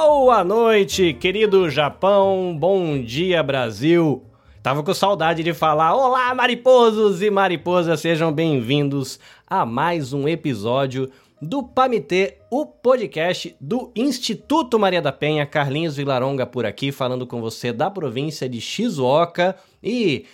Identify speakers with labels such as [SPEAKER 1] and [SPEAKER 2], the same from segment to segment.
[SPEAKER 1] Boa noite, querido Japão. Bom dia, Brasil. Tava com saudade de falar: Olá, mariposos e mariposas, sejam bem-vindos a mais um episódio do Pamitê, o podcast do Instituto Maria da Penha. Carlinhos Vilaronga por aqui, falando com você da província de Shizuoka. E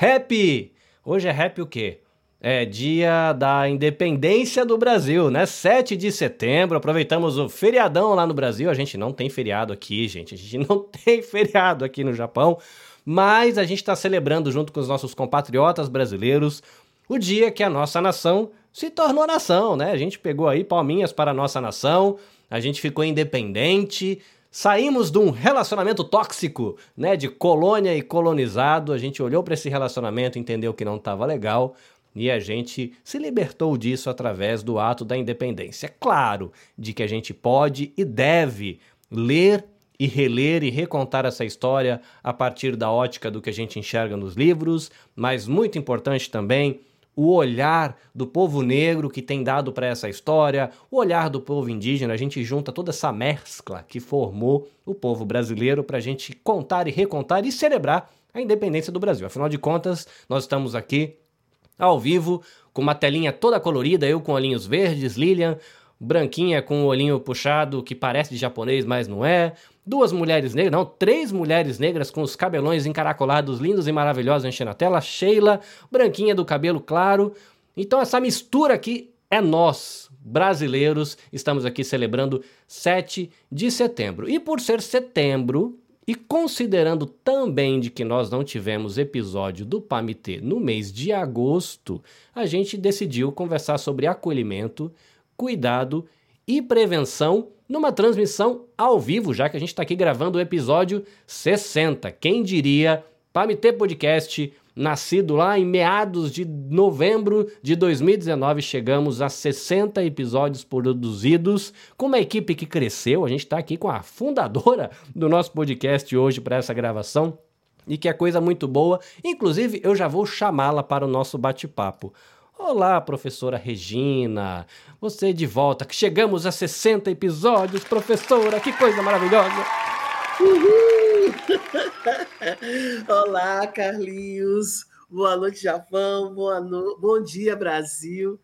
[SPEAKER 1] happy! Hoje é happy o quê? É dia da independência do Brasil, né? 7 de setembro, aproveitamos o feriadão lá no Brasil. A gente não tem feriado aqui, gente. A gente não tem feriado aqui no Japão. Mas a gente está celebrando junto com os nossos compatriotas brasileiros o dia que a nossa nação se tornou nação, né? A gente pegou aí palminhas para a nossa nação, a gente ficou independente, saímos de um relacionamento tóxico, né, de colônia e colonizado, a gente olhou para esse relacionamento, entendeu que não estava legal e a gente se libertou disso através do ato da independência. Claro, de que a gente pode e deve ler e reler e recontar essa história a partir da ótica do que a gente enxerga nos livros, mas muito importante também o olhar do povo negro que tem dado para essa história, o olhar do povo indígena, a gente junta toda essa mescla que formou o povo brasileiro para a gente contar e recontar e celebrar a independência do Brasil. Afinal de contas, nós estamos aqui ao vivo com uma telinha toda colorida, eu com olhinhos verdes, Lilian branquinha com o olhinho puxado que parece de japonês, mas não é, duas mulheres negras, não, três mulheres negras com os cabelões encaracolados, lindos e maravilhosos enchendo a tela, Sheila, branquinha do cabelo claro. Então essa mistura aqui é nós, brasileiros, estamos aqui celebrando 7 de setembro. E por ser setembro, e considerando também de que nós não tivemos episódio do Pamitê no mês de agosto, a gente decidiu conversar sobre acolhimento, cuidado e prevenção numa transmissão ao vivo, já que a gente está aqui gravando o episódio 60. Quem diria, Pamitê Podcast, nascido lá em meados de novembro de 2019, chegamos a 60 episódios produzidos, com uma equipe que cresceu. A gente está aqui com a fundadora do nosso podcast hoje para essa gravação. E que é coisa muito boa. Inclusive, eu já vou chamá-la para o nosso bate-papo. Olá, professora Regina. Você de volta. Chegamos a 60 episódios, professora. Que coisa maravilhosa.
[SPEAKER 2] Uhul! Olá, Carlinhos. Boa noite, Japão. Boa no... Bom dia, Brasil.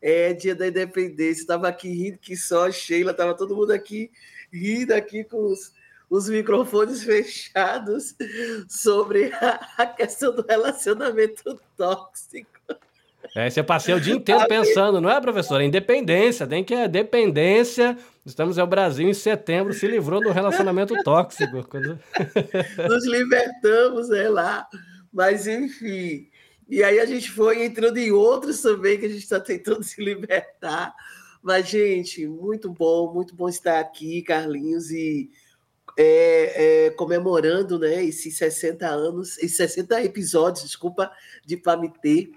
[SPEAKER 2] É dia da independência. Estava aqui rindo que só Sheila, estava todo mundo aqui rindo aqui com os, os microfones fechados sobre a, a questão do relacionamento tóxico.
[SPEAKER 1] É, você passei o dia inteiro pensando, não é, professora? Independência, tem que é dependência. Estamos é o Brasil em setembro, se livrou do relacionamento tóxico.
[SPEAKER 2] Nos libertamos, é lá. Mas, enfim. E aí a gente foi entrando em outros também que a gente está tentando se libertar. Mas, gente, muito bom, muito bom estar aqui, Carlinhos, e é, é, comemorando né, esses 60 anos, esses 60 episódios, desculpa, de Pamitê.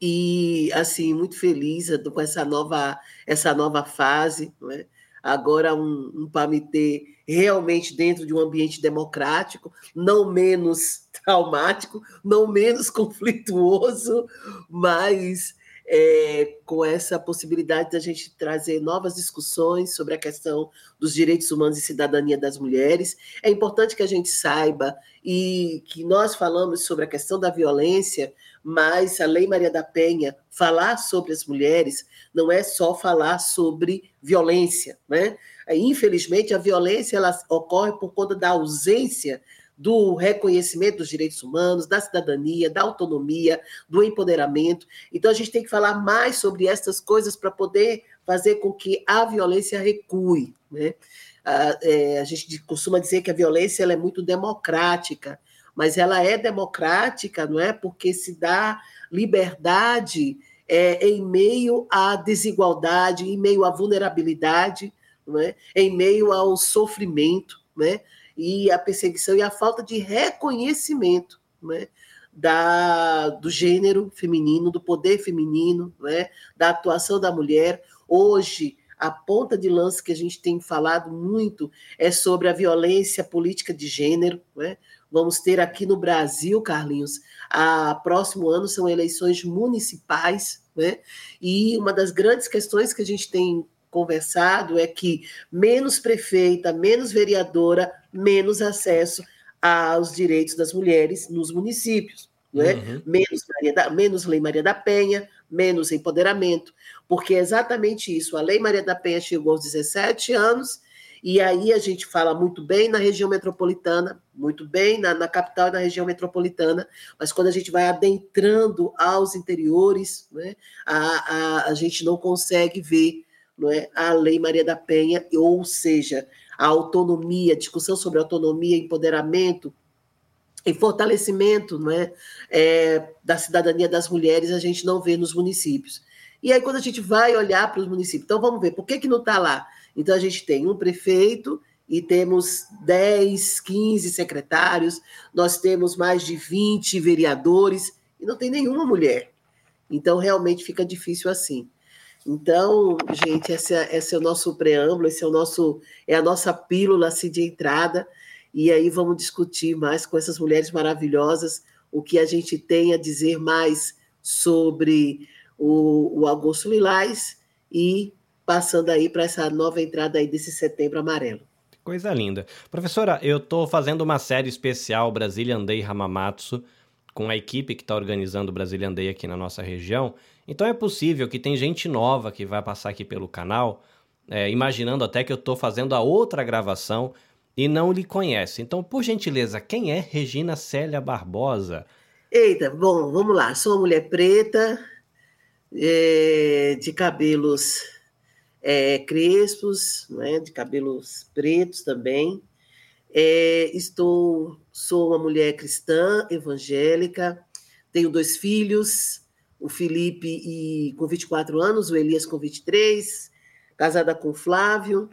[SPEAKER 2] E assim, muito feliz com essa nova, essa nova fase, né? agora um, um PAMITê realmente dentro de um ambiente democrático, não menos traumático, não menos conflituoso, mas é, com essa possibilidade da gente trazer novas discussões sobre a questão dos direitos humanos e cidadania das mulheres. É importante que a gente saiba e que nós falamos sobre a questão da violência, mas a Lei Maria da Penha, falar sobre as mulheres, não é só falar sobre violência, né? Infelizmente, a violência ela ocorre por conta da ausência do reconhecimento dos direitos humanos, da cidadania, da autonomia, do empoderamento. Então, a gente tem que falar mais sobre essas coisas para poder fazer com que a violência recue. Né? A, é, a gente costuma dizer que a violência ela é muito democrática, mas ela é democrática, não é? Porque se dá liberdade é, em meio à desigualdade, em meio à vulnerabilidade, não é? em meio ao sofrimento, né? e a perseguição e a falta de reconhecimento né? da, do gênero feminino, do poder feminino, né? da atuação da mulher. Hoje, a ponta de lança que a gente tem falado muito é sobre a violência política de gênero, né? Vamos ter aqui no Brasil, Carlinhos, a próximo ano são eleições municipais, né? E uma das grandes questões que a gente tem conversado é que menos prefeita, menos vereadora, menos acesso aos direitos das mulheres nos municípios. Né? Uhum. Menos, da, menos Lei Maria da Penha, menos empoderamento, porque é exatamente isso. A Lei Maria da Penha chegou aos 17 anos, e aí a gente fala muito bem na região metropolitana, muito bem na, na capital e na região metropolitana, mas quando a gente vai adentrando aos interiores, né, a, a, a gente não consegue ver não é, a Lei Maria da Penha, ou seja, a autonomia, discussão sobre autonomia, empoderamento e fortalecimento não é, é, da cidadania das mulheres, a gente não vê nos municípios. E aí, quando a gente vai olhar para os municípios, então vamos ver, por que, que não está lá? Então, a gente tem um prefeito e temos 10, 15 secretários, nós temos mais de 20 vereadores e não tem nenhuma mulher. Então, realmente fica difícil assim. Então, gente, esse é, esse é o nosso preâmbulo, esse é o nosso é a nossa pílula assim, de entrada. E aí vamos discutir mais com essas mulheres maravilhosas o que a gente tem a dizer mais sobre o, o Augusto Lilás e passando aí para essa nova entrada aí desse setembro amarelo.
[SPEAKER 1] Coisa linda. Professora, eu estou fazendo uma série especial Brazilian Day Hamamatsu com a equipe que está organizando o Brazilian Day aqui na nossa região. Então é possível que tem gente nova que vai passar aqui pelo canal, é, imaginando até que eu estou fazendo a outra gravação e não lhe conhece. Então, por gentileza, quem é Regina Célia Barbosa?
[SPEAKER 2] Eita, bom, vamos lá. Sou uma mulher preta, é, de cabelos é, crespos, né, de cabelos pretos também. É, estou, sou uma mulher cristã, evangélica, tenho dois filhos, o Felipe e, com 24 anos, o Elias com 23, casada com o Flávio.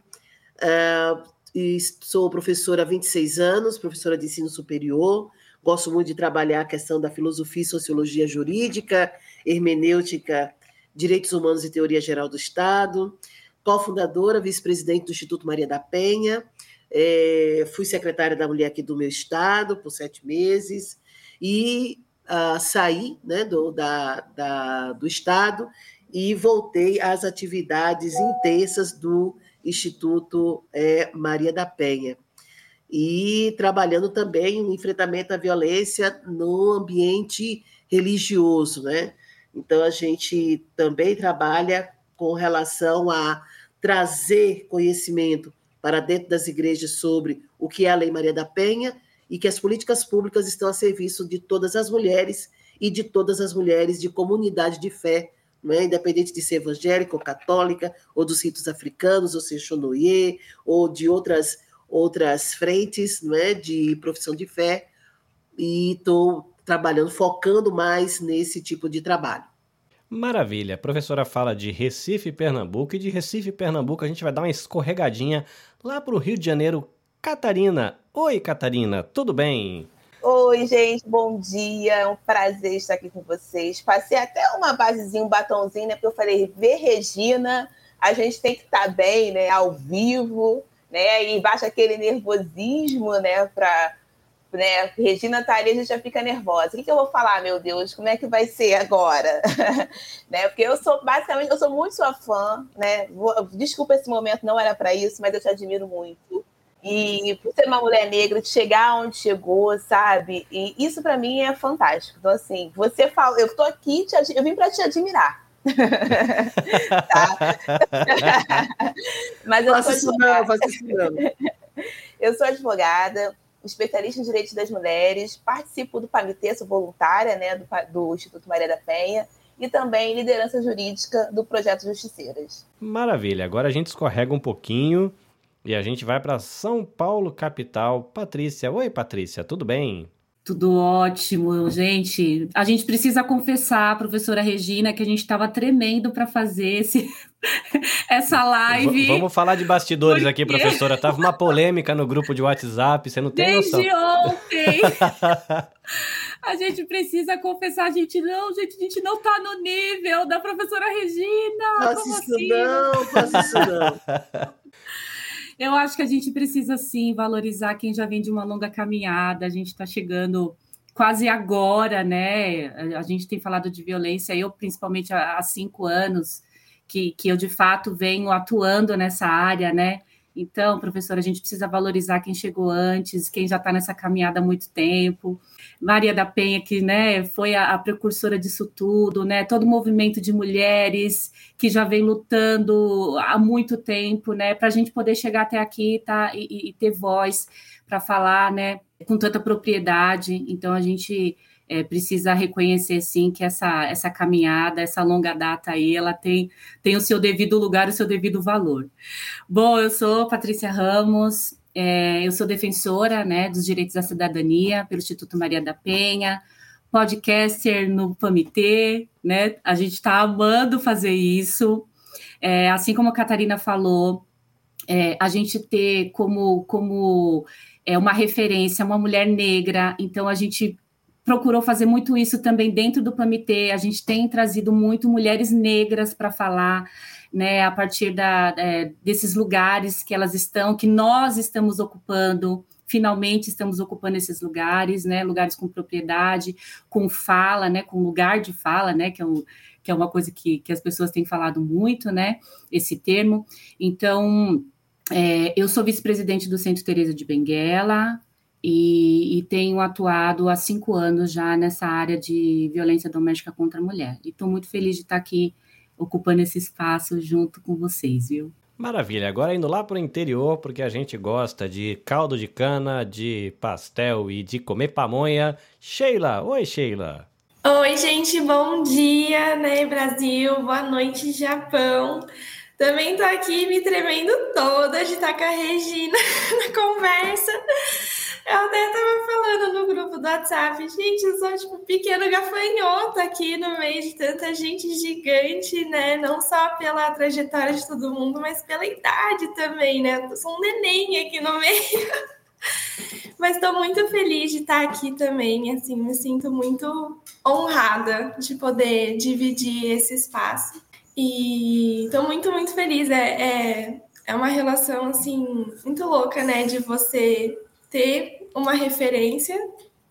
[SPEAKER 2] Uh, e sou professora há 26 anos, professora de ensino superior. Gosto muito de trabalhar a questão da filosofia e sociologia jurídica, hermenêutica, direitos humanos e teoria geral do Estado. Co-fundadora, vice-presidente do Instituto Maria da Penha. É, fui secretária da mulher aqui do meu estado por sete meses. E uh, saí né, do, da, da, do Estado e voltei às atividades intensas do Instituto é, Maria da Penha. E trabalhando também no enfrentamento à violência no ambiente religioso, né? Então, a gente também trabalha com relação a trazer conhecimento para dentro das igrejas sobre o que é a Lei Maria da Penha e que as políticas públicas estão a serviço de todas as mulheres e de todas as mulheres de comunidade de fé, é? independente de ser evangélica ou católica, ou dos ritos africanos, ou seja, Xonoye, ou de outras, outras frentes é? de profissão de fé, e estou trabalhando, focando mais nesse tipo de trabalho.
[SPEAKER 1] Maravilha. A professora fala de Recife, Pernambuco, e de Recife, Pernambuco, a gente vai dar uma escorregadinha lá para o Rio de Janeiro, Catarina. Oi, Catarina, tudo bem?
[SPEAKER 3] Oi, gente, bom dia. É um prazer estar aqui com vocês. Passei até uma basezinha, um batonzinho, né? Porque eu falei, ver Regina, a gente tem que estar bem, né? Ao vivo, né? E baixa aquele nervosismo, né? Para né? Regina tá ali, a gente já fica nervosa. O que, que eu vou falar, meu Deus? Como é que vai ser agora? né? Porque eu sou, basicamente, eu sou muito sua fã, né? Desculpa esse momento, não era para isso, mas eu te admiro muito. E por ser uma mulher negra, chegar onde chegou, sabe? E isso para mim é fantástico. Então, assim, você fala, eu tô aqui, te, eu vim para te admirar. tá? Mas eu faço isso não. Eu sou advogada, especialista em direitos das mulheres, participo do PAMITê, sou voluntária né, do, do Instituto Maria da Penha, e também liderança jurídica do Projeto Justiceiras.
[SPEAKER 1] Maravilha, agora a gente escorrega um pouquinho e a gente vai para São Paulo, capital. Patrícia. Oi, Patrícia, tudo bem?
[SPEAKER 4] Tudo ótimo, gente. A gente precisa confessar, professora Regina, que a gente estava tremendo para fazer esse, essa live. V
[SPEAKER 1] vamos falar de bastidores porque... aqui, professora. Tava uma polêmica no grupo de WhatsApp, você não tem
[SPEAKER 4] Desde
[SPEAKER 1] noção.
[SPEAKER 4] Desde ontem. a gente precisa confessar, a gente não, gente, a gente não está no nível da professora Regina.
[SPEAKER 2] Faça isso assim? não, faça isso não.
[SPEAKER 4] Eu acho que a gente precisa sim valorizar quem já vem de uma longa caminhada. A gente está chegando quase agora, né? A gente tem falado de violência, eu principalmente há cinco anos que, que eu de fato venho atuando nessa área, né? Então, professora, a gente precisa valorizar quem chegou antes, quem já está nessa caminhada há muito tempo. Maria da Penha, que né, foi a, a, precursora disso tudo, né? Todo o movimento de mulheres que já vem lutando há muito tempo, né? Para a gente poder chegar até aqui tá, e, e ter voz para falar, né? Com tanta propriedade. Então, a gente é, precisa reconhecer sim que essa, essa caminhada, essa longa data aí, ela tem, tem o seu devido lugar, o seu devido valor. Bom, eu sou Patrícia Ramos, é, eu sou defensora né, dos direitos da cidadania pelo Instituto Maria da Penha, podcaster no PAMITê, né? A gente está amando fazer isso. É, assim como a Catarina falou, é, a gente ter como, como é, uma referência uma mulher negra, então a gente procurou fazer muito isso também dentro do PAMITê. A gente tem trazido muito mulheres negras para falar, né, a partir da, é, desses lugares que elas estão, que nós estamos ocupando. Finalmente estamos ocupando esses lugares, né, lugares com propriedade, com fala, né, com lugar de fala, né, que é, um, que é uma coisa que, que as pessoas têm falado muito, né, esse termo. Então, é, eu sou vice-presidente do Centro Teresa de Benguela, e, e, tenho atuado há cinco anos já nessa área de violência doméstica contra a mulher. E estou muito feliz de estar aqui ocupando esse espaço junto com vocês, viu?
[SPEAKER 1] Maravilha. Agora indo lá para o interior, porque a gente gosta de caldo de cana, de pastel e de comer pamonha. Sheila, oi Sheila.
[SPEAKER 5] Oi, gente, bom dia, né, Brasil? Boa noite, Japão. Também tô aqui me tremendo toda de estar com a Regina na conversa. Eu até tava falando no grupo do WhatsApp, gente, eu sou tipo pequeno gafanhoto aqui no meio de tanta gente gigante, né? Não só pela trajetória de todo mundo, mas pela idade também, né? Eu sou um neném aqui no meio. Mas estou muito feliz de estar aqui também, assim, me sinto muito honrada de poder dividir esse espaço. E estou muito, muito feliz. É, é, é uma relação, assim, muito louca, né? De você ter uma referência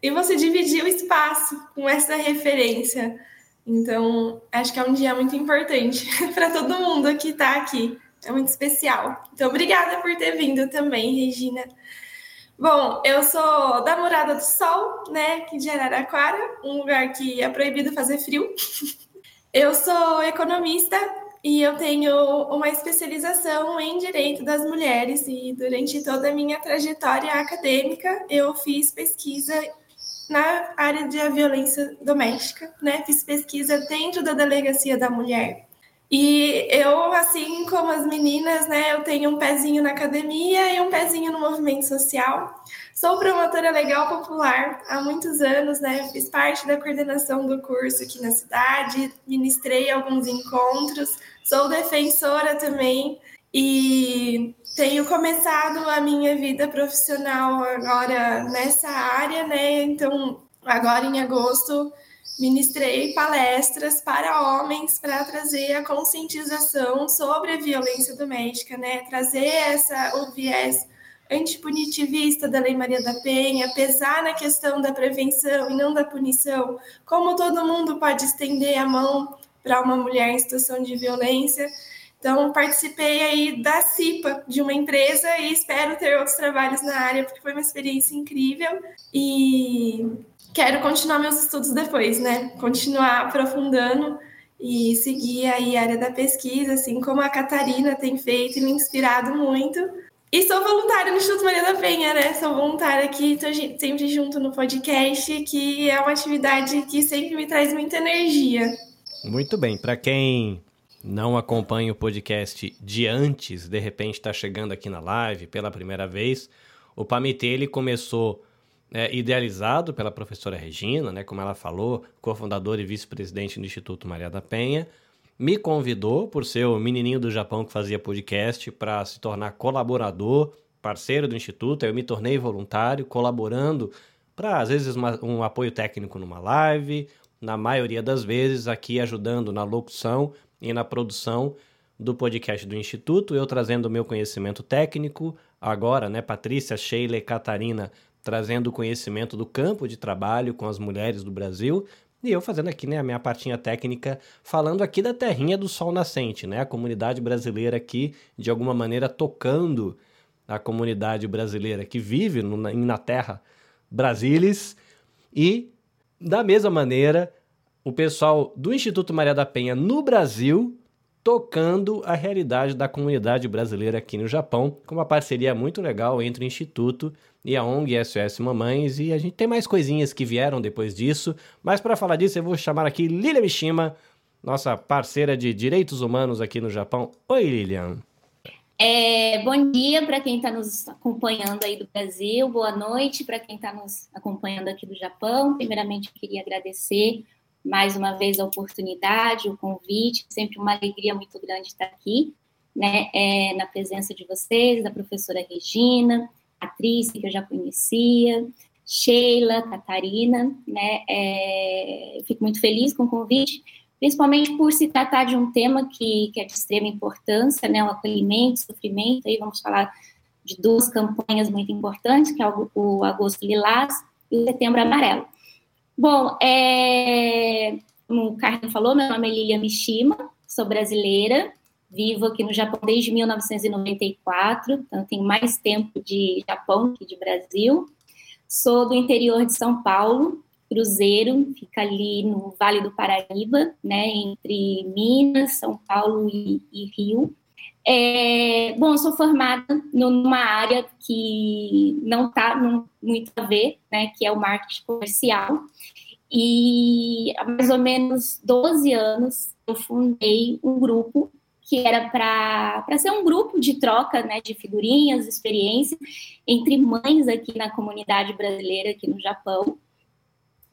[SPEAKER 5] e você dividir o espaço com essa referência. Então, acho que é um dia muito importante para todo mundo que está aqui. É muito especial. Então, obrigada por ter vindo também, Regina. Bom, eu sou da Morada do Sol, né, aqui de Araraquara, um lugar que é proibido fazer frio. Eu sou economista e eu tenho uma especialização em direito das mulheres e durante toda a minha trajetória acadêmica eu fiz pesquisa na área de violência doméstica, né? Fiz pesquisa dentro da delegacia da mulher. E eu, assim como as meninas, né, eu tenho um pezinho na academia e um pezinho no movimento social. Sou promotora legal popular há muitos anos, né? Fiz parte da coordenação do curso aqui na cidade, ministrei alguns encontros, sou defensora também e tenho começado a minha vida profissional agora nessa área, né? Então, agora em agosto, ministrei palestras para homens para trazer a conscientização sobre a violência doméstica, né? Trazer essa o viés antipunitivista da Lei Maria da Penha, pesar na questão da prevenção e não da punição, como todo mundo pode estender a mão para uma mulher em situação de violência. Então, participei aí da CIPA, de uma empresa, e espero ter outros trabalhos na área, porque foi uma experiência incrível. E quero continuar meus estudos depois, né? Continuar aprofundando e seguir aí a área da pesquisa, assim como a Catarina tem feito e me inspirado muito. E sou voluntária no Instituto Maria da Penha, né? Sou voluntária aqui, estou sempre junto no podcast, que é uma atividade que sempre me traz muita energia.
[SPEAKER 1] Muito bem. Para quem não acompanha o podcast de antes, de repente está chegando aqui na live pela primeira vez, o Pamitê ele começou é, idealizado pela professora Regina, né? Como ela falou, cofundadora e vice-presidente do Instituto Maria da Penha me convidou, por ser o menininho do Japão que fazia podcast, para se tornar colaborador, parceiro do Instituto. Eu me tornei voluntário, colaborando para, às vezes, uma, um apoio técnico numa live, na maioria das vezes, aqui ajudando na locução e na produção do podcast do Instituto, eu trazendo o meu conhecimento técnico, agora, né, Patrícia, Sheila e Catarina trazendo o conhecimento do campo de trabalho com as mulheres do Brasil E eu fazendo aqui, né, a minha partinha técnica, falando aqui da terrinha do sol nascente, né? A comunidade brasileira aqui, de alguma maneira, tocando a comunidade brasileira que vive no, na, na terra Brasilis. E, da mesma maneira, o pessoal do Instituto Maria da Penha no Brasil tocando a realidade da comunidade brasileira aqui no Japão, com uma parceria muito legal entre o Instituto e a ONG SOS Mamães, e a gente tem mais coisinhas que vieram depois disso, mas para falar disso eu vou chamar aqui Lilia Mishima, nossa parceira de direitos humanos aqui no Japão. Oi, Lilian.
[SPEAKER 6] É, bom dia para quem está nos acompanhando aí do Brasil, boa noite para quem está nos acompanhando aqui do Japão. Primeiramente, eu queria agradecer mais uma vez a oportunidade, o convite, sempre uma alegria muito grande estar aqui, né, é, na presença de vocês, da professora Regina, atriz que eu já conhecia, Sheila, Catarina, né, é, fico muito feliz com o convite, principalmente por se tratar de um tema que, que é de extrema importância, né, o acolhimento, o sofrimento, aí vamos falar de duas campanhas muito importantes, que é o, o Agosto Lilás e o Setembro Amarelo. Bom, é, como o Carlos falou, meu nome é Lilia Mishima, sou brasileira, vivo aqui no Japão desde 1994, então tenho mais tempo de Japão que de Brasil. Sou do interior de São Paulo, Cruzeiro, fica ali no Vale do Paraíba, né, entre Minas, São Paulo e, e Rio. É, bom, eu sou formada numa área que não está muito a ver, né, que é o marketing comercial. E há mais ou menos 12 anos eu fundei um grupo que era para ser um grupo de troca né, de figurinhas, experiências entre mães aqui na comunidade brasileira, aqui no Japão.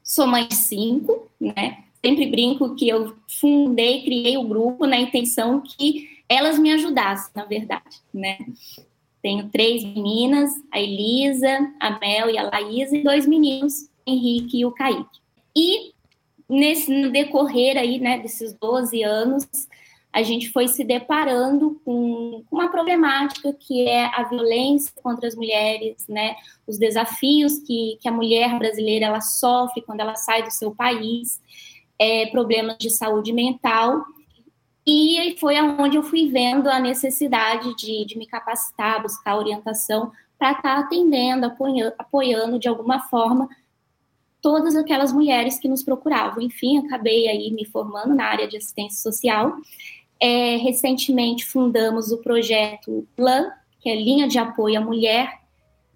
[SPEAKER 6] Sou mãe de cinco, né? Sempre brinco que eu fundei, criei o grupo na intenção que elas me ajudassem, na verdade, né? Tenho três meninas, a Elisa, a Mel e a Laísa, e dois meninos, Henrique e o Kaique. E nesse no decorrer aí, né, desses 12 anos, a gente foi se deparando com uma problemática que é a violência contra as mulheres, né, os desafios que, que a mulher brasileira ela sofre quando ela sai do seu país, é, problemas de saúde mental e foi aonde eu fui vendo a necessidade de, de me capacitar, buscar orientação para estar tá atendendo, apoiando, apoiando de alguma forma todas aquelas mulheres que nos procuravam. Enfim, acabei aí me formando na área de assistência social. É, recentemente fundamos o projeto LAN, que é Linha de Apoio à Mulher,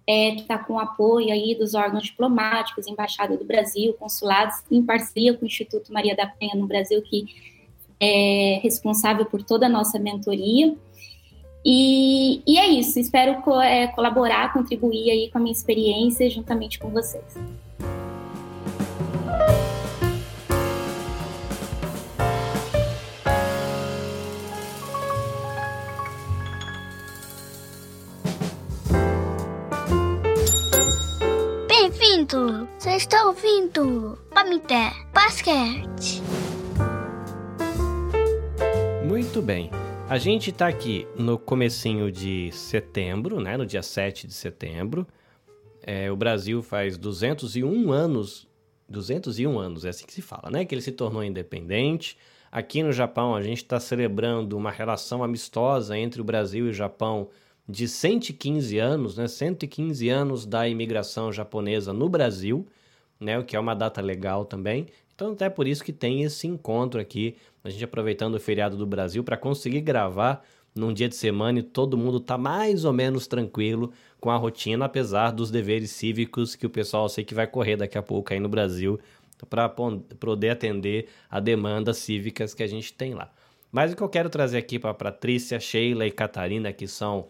[SPEAKER 6] é, que está com apoio aí dos órgãos diplomáticos, Embaixada do Brasil, consulados, em parceria com o Instituto Maria da Penha no Brasil, que é responsável por toda a nossa mentoria. E, e é isso, espero co é, colaborar, contribuir aí com a minha experiência juntamente com vocês.
[SPEAKER 7] Bem-vindo! Você está ouvindo Pamité Basquete.
[SPEAKER 1] Muito bem. A gente está aqui no comecinho de setembro, né? No dia 7 de setembro. É, o Brasil faz 201 anos, 201 anos, é assim que se fala, né? Que ele se tornou independente. Aqui no Japão, a gente está celebrando uma relação amistosa entre o Brasil e o Japão de 115 anos, né? 115 anos da imigração japonesa no Brasil, né? O que é uma data legal também. Então, até por isso que tem esse encontro aqui, a gente aproveitando o feriado do Brasil para conseguir gravar num dia de semana e todo mundo tá mais ou menos tranquilo com a rotina, apesar dos deveres cívicos que o pessoal sei que vai correr daqui a pouco aí no Brasil para poder atender a demandas cívicas que a gente tem lá. Mas o que eu quero trazer aqui para Patrícia, Sheila e Catarina, que são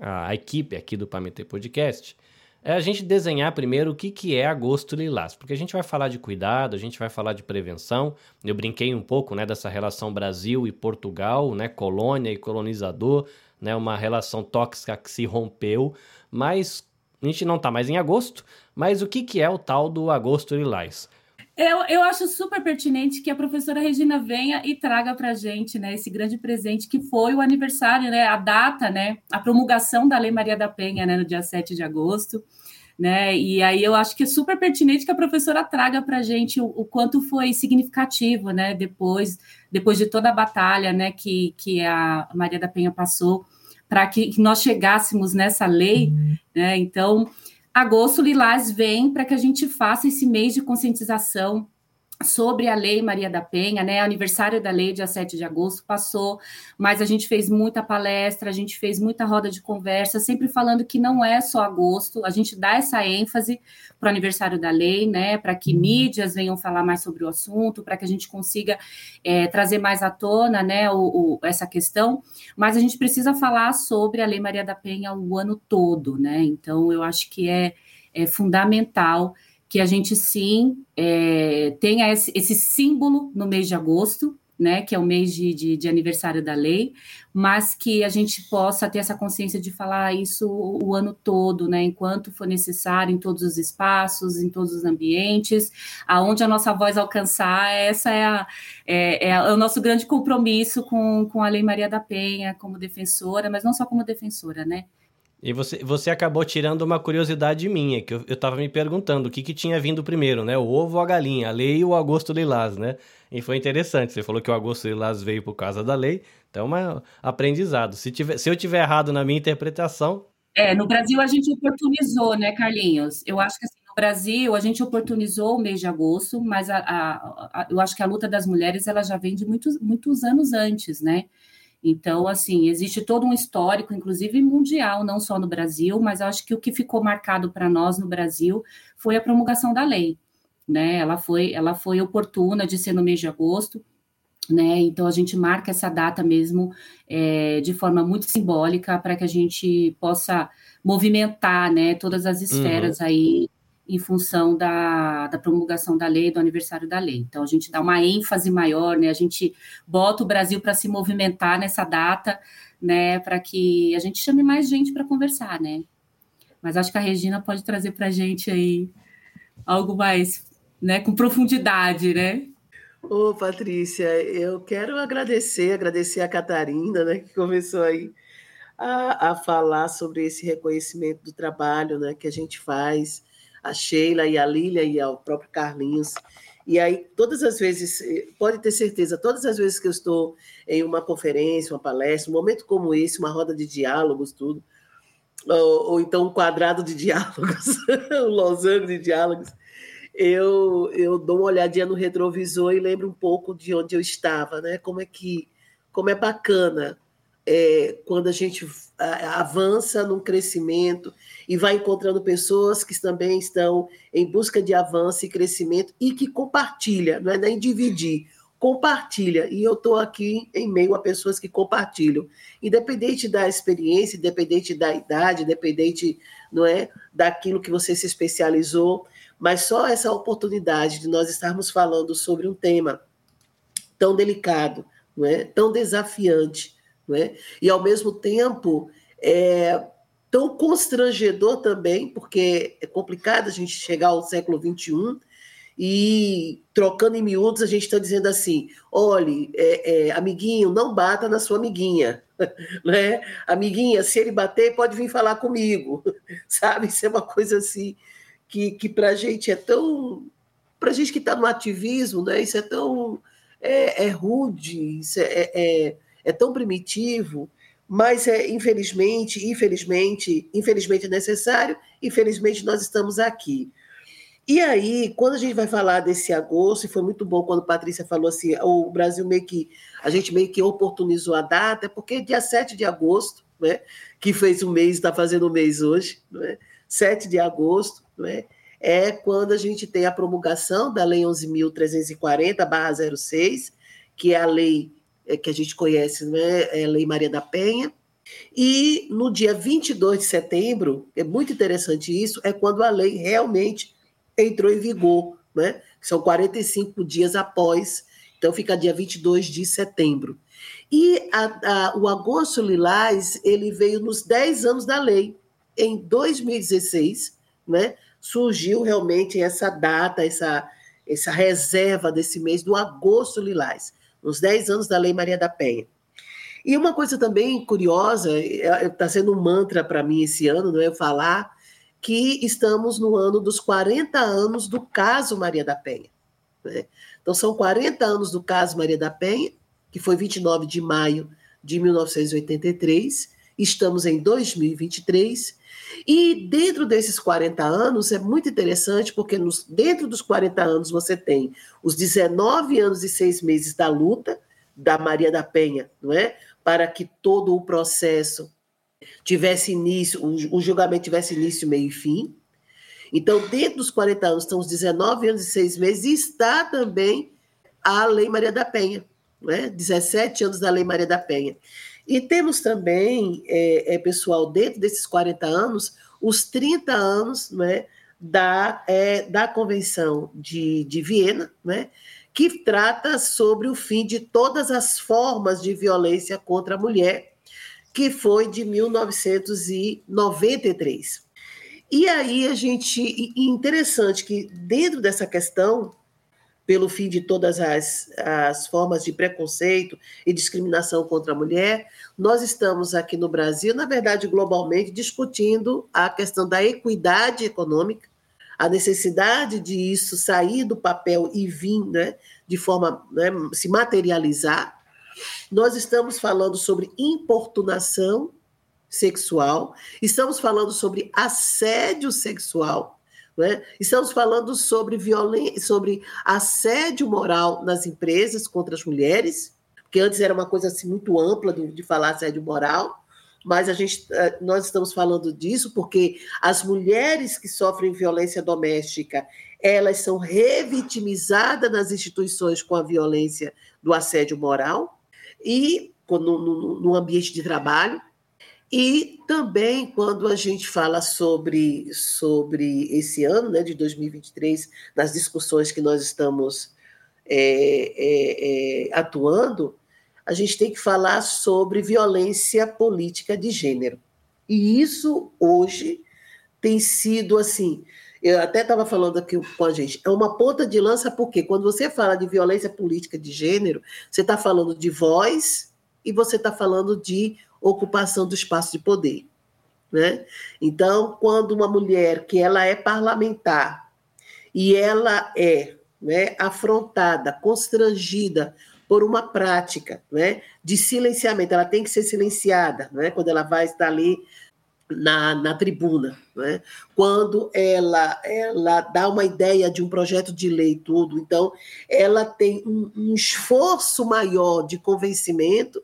[SPEAKER 1] a equipe aqui do Pametê Podcast, é a gente desenhar primeiro o que, que é agosto lilás, porque a gente vai falar de cuidado, a gente vai falar de prevenção. Eu brinquei um pouco né, dessa relação Brasil e Portugal, né, colônia e colonizador, né, uma relação tóxica que se rompeu, mas a gente não está mais em agosto. Mas o que, que é o tal do agosto lilás?
[SPEAKER 4] Eu, eu acho super pertinente que a professora Regina venha e traga para a gente né, esse grande presente que foi o aniversário, né, a data, né, a promulgação da Lei Maria da Penha né, no dia 7 de agosto. né? E aí eu acho que é super pertinente que a professora traga para a gente o, o, quanto foi significativo, né? Depois, depois de toda a batalha, né? Que, que a Maria da Penha passou para que, que, nós chegássemos nessa lei, uhum. né? Então, agosto lilás vem para que a gente faça esse mês de conscientização sobre a Lei Maria da Penha, né? Aniversário da lei, dia 7 de agosto, passou, mas a gente fez muita palestra, a gente fez muita roda de conversa, sempre falando que não é só agosto, a gente dá essa ênfase para o aniversário da lei, né? Para que uhum. mídias venham falar mais sobre o assunto, para que a gente consiga é, trazer mais à tona, né? O, o, essa questão, mas a gente precisa falar sobre a Lei Maria da Penha o ano todo, né? Então, eu acho que é, é fundamental que a gente sim é, tenha esse, esse, símbolo no mês de agosto, né, que é o mês de, de, de, aniversário da lei, mas que a gente possa ter essa consciência de falar isso o, o ano todo, né, enquanto for necessário, em todos os espaços, em todos os ambientes, aonde a nossa voz alcançar, essa é, a, é, é, o nosso grande compromisso com, com a Lei Maria da Penha como defensora, mas não só como defensora, né,
[SPEAKER 1] e você, você acabou tirando uma curiosidade minha, que eu, eu tava me perguntando o que, que tinha vindo primeiro, né? O ovo ou a galinha, a lei ou o agosto lilás, né? E foi interessante, você falou que o agosto lilás veio por causa da lei, então é um aprendizado. Se, tiver, se eu tiver errado na minha interpretação...
[SPEAKER 4] É, no Brasil a gente oportunizou, né, Carlinhos? Eu acho que assim, no Brasil a gente oportunizou o mês de agosto, mas a, a, a, eu acho que a luta das mulheres ela já vem de muitos, muitos anos antes, né? Então, assim, existe todo um histórico, inclusive mundial, não só no Brasil, mas acho que o que ficou marcado para nós no Brasil foi a promulgação da lei. Né? Ela foi, ela foi oportuna de ser no mês de agosto, né? Então a gente marca essa data mesmo é, de forma muito simbólica para que a gente possa movimentar, né, todas as esferas uhum. aí em função da, da, promulgação da lei, do aniversário da lei. Então, a gente dá uma ênfase maior, né? A gente bota o Brasil para se movimentar nessa data, né? Para que a gente chame mais gente para conversar, né? Mas acho que a Regina pode trazer para a gente aí algo mais, né? Com profundidade, né?
[SPEAKER 2] Ô, Patrícia, eu quero agradecer, agradecer a Catarina, né? Que começou aí a, a falar sobre esse reconhecimento do trabalho, né? Que a gente faz a Sheila e a Lília e ao próprio Carlinhos. E aí, todas as vezes, eh, pode ter certeza, todas as vezes que eu estou em uma conferência, uma palestra, um momento como esse, uma roda de diálogos, tudo, ou, ou então um quadrado de diálogos, um losango de diálogos, eu, eu dou uma olhadinha no retrovisor e lembro um pouco de onde eu estava, né? Como é que, como é bacana é, quando a gente avança num crescimento e vai encontrando pessoas que também estão em busca de avanço e crescimento e que compartilha, não é nem dividir, compartilha. E eu estou aqui em meio a pessoas que compartilham, independente da experiência, independente da idade, independente, não é, daquilo que você se especializou, mas só essa oportunidade de nós estarmos falando sobre um tema tão delicado, não é, tão desafiante né? E, ao mesmo tempo, é tão constrangedor também, porque é complicado a gente chegar ao século XXI e, trocando em miúdos, a gente está dizendo assim: olhe, é, é, amiguinho, não bata na sua amiguinha. né? Amiguinha, se ele bater, pode vir falar comigo. Sabe? Isso é uma coisa assim que, que para a gente é tão. Para a gente que está no ativismo, né? isso é tão. É, é rude, isso é, é é tão primitivo, mas é infelizmente, infelizmente, infelizmente necessário, infelizmente nós estamos aqui. E aí, quando a gente vai falar desse agosto, e foi muito bom quando a Patrícia falou assim, o Brasil meio que, a gente meio que oportunizou a data, porque dia 7 de agosto, né, que fez um mês, está fazendo um mês hoje, né, 7 de agosto, né, é quando a gente tem a promulgação da Lei 11.340-06, que é a lei é, que a gente conhece, né, é Lei Maria da Penha. E no dia 22 de setembro, é muito interessante isso, é quando a lei realmente entrou em vigor, né? São 45 dias após, então fica dia 22 de setembro. E a, a, o agosto lilás, ele veio nos 10 anos da lei. Em 2016, né, surgiu realmente essa data, essa, essa reserva desse mês do agosto lilás nos 10 anos da Lei Maria da Penha. E uma coisa também curiosa, está é, sendo um mantra para mim esse ano, não é falar que estamos no ano dos 40 anos do caso Maria da Penha. Né? Então, são 40 anos do caso Maria da Penha, que foi 29 de maio de 1983, estamos em 2023, e dentro desses 40 anos é muito interessante, porque nos, dentro dos 40 anos você tem os 19 anos e seis meses da luta da Maria da Penha, não é? Para que todo o processo tivesse início, o, julgamento tivesse início, meio e fim. Então, dentro dos 40 anos estão os 19 anos e seis meses, e está também a Lei Maria da Penha, né? 17 anos da Lei Maria da Penha. E temos também, é, é, pessoal, dentro desses 40 anos, os 30 anos né, da, é, da Convenção de, de Viena, né, que trata sobre o fim de todas as formas de violência contra a mulher, que foi de 1993. E aí a gente. Interessante que dentro dessa questão pelo fim de todas as, as formas de preconceito e discriminação contra a mulher. Nós estamos aqui no Brasil, na verdade, globalmente, discutindo a questão da equidade econômica, a necessidade de isso sair do papel e vir né, de forma né, se materializar. Nós estamos falando sobre importunação sexual, estamos falando sobre assédio sexual né? Estamos falando sobre sobre assédio moral nas empresas contra as mulheres, que antes era uma coisa assim muito ampla de, de falar assédio moral, mas a gente, eh, nós estamos falando disso porque as mulheres que sofrem violência doméstica, elas são revitimizadas nas instituições com a violência do assédio moral e no, no, no ambiente de trabalho. E também, quando a gente fala sobre, sobre esse ano né, de 2023, nas discussões que nós estamos é, é, é, atuando, a gente tem que falar sobre violência política de gênero. E isso, hoje, tem sido assim. Eu até estava falando aqui com a gente, é uma ponta de lança, porque quando você fala de violência política de gênero, você está falando de voz e você está falando de ocupação do espaço de poder. Né? Então, quando uma mulher que ela é parlamentar e ela é né, afrontada, constrangida por uma prática né, de silenciamento, ela tem que ser silenciada né, quando ela vai estar ali na, na tribuna, né? quando ela, ela dá uma ideia de um projeto de lei tudo, então ela tem um, um esforço maior de convencimento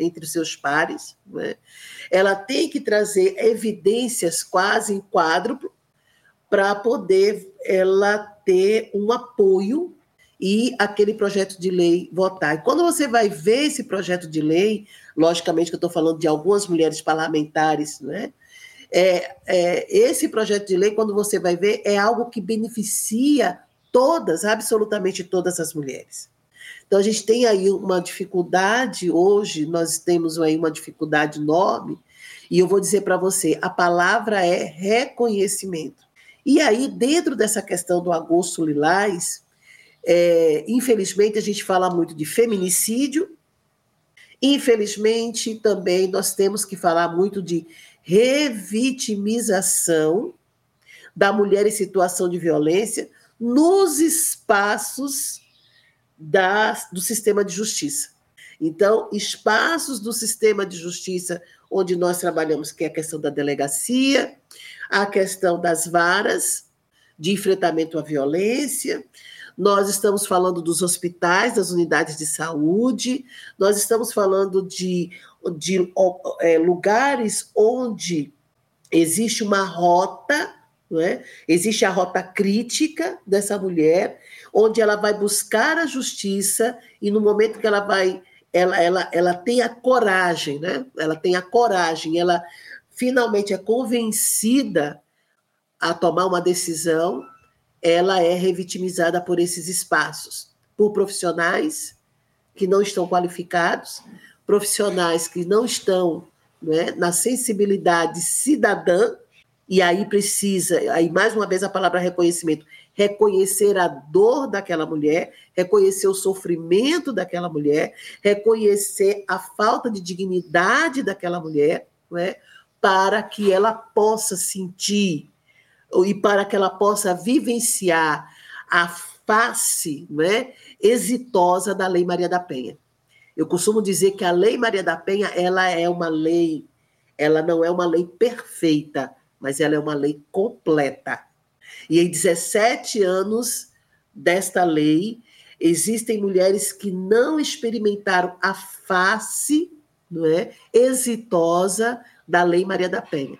[SPEAKER 2] entre os seus pares. Né? Ela tem que trazer evidências quase em quádruplo para poder ela ter um apoio e aquele projeto de lei votar. E quando você vai ver esse projeto de lei, logicamente que eu estou falando de algumas mulheres parlamentares, né? É, é, esse projeto de lei, quando você vai ver, é algo que beneficia todas, absolutamente todas as mulheres. Então, a gente tem aí uma dificuldade hoje, nós temos aí uma dificuldade enorme, e eu vou dizer para você: a palavra é reconhecimento. E aí, dentro dessa questão do agosto lilás, é, infelizmente, a gente fala muito de feminicídio, infelizmente, também nós temos que falar muito de revitimização da mulher em situação de violência nos espaços da, do sistema de justiça. Então, espaços do sistema de justiça onde nós trabalhamos, que é a questão da delegacia, a questão das varas de enfrentamento à violência, nós estamos falando dos hospitais, das unidades de saúde, nós estamos falando de, de é, lugares onde existe uma rota, é? existe a rota crítica dessa mulher, onde ela vai buscar a justiça e no momento que ela vai, ela, ela, ela tem a coragem, né? Ela tem a coragem, ela finalmente é convencida a tomar uma decisão, ela é revitimizada por esses espaços, por profissionais que não estão qualificados, profissionais que não estão né, na sensibilidade cidadã, e aí precisa, aí mais uma vez a palavra reconhecimento, reconhecer a dor daquela mulher, reconhecer o sofrimento daquela mulher, reconhecer a falta de dignidade daquela mulher, né, para que ela possa sentir e para que ela possa vivenciar a face né, exitosa da Lei Maria da Penha. Eu costumo dizer que a Lei Maria da Penha ela é uma lei, ela não é uma lei perfeita, mas ela é uma lei completa. E em 17 anos desta lei, existem mulheres que não experimentaram a face não é, exitosa da Lei Maria da Penha.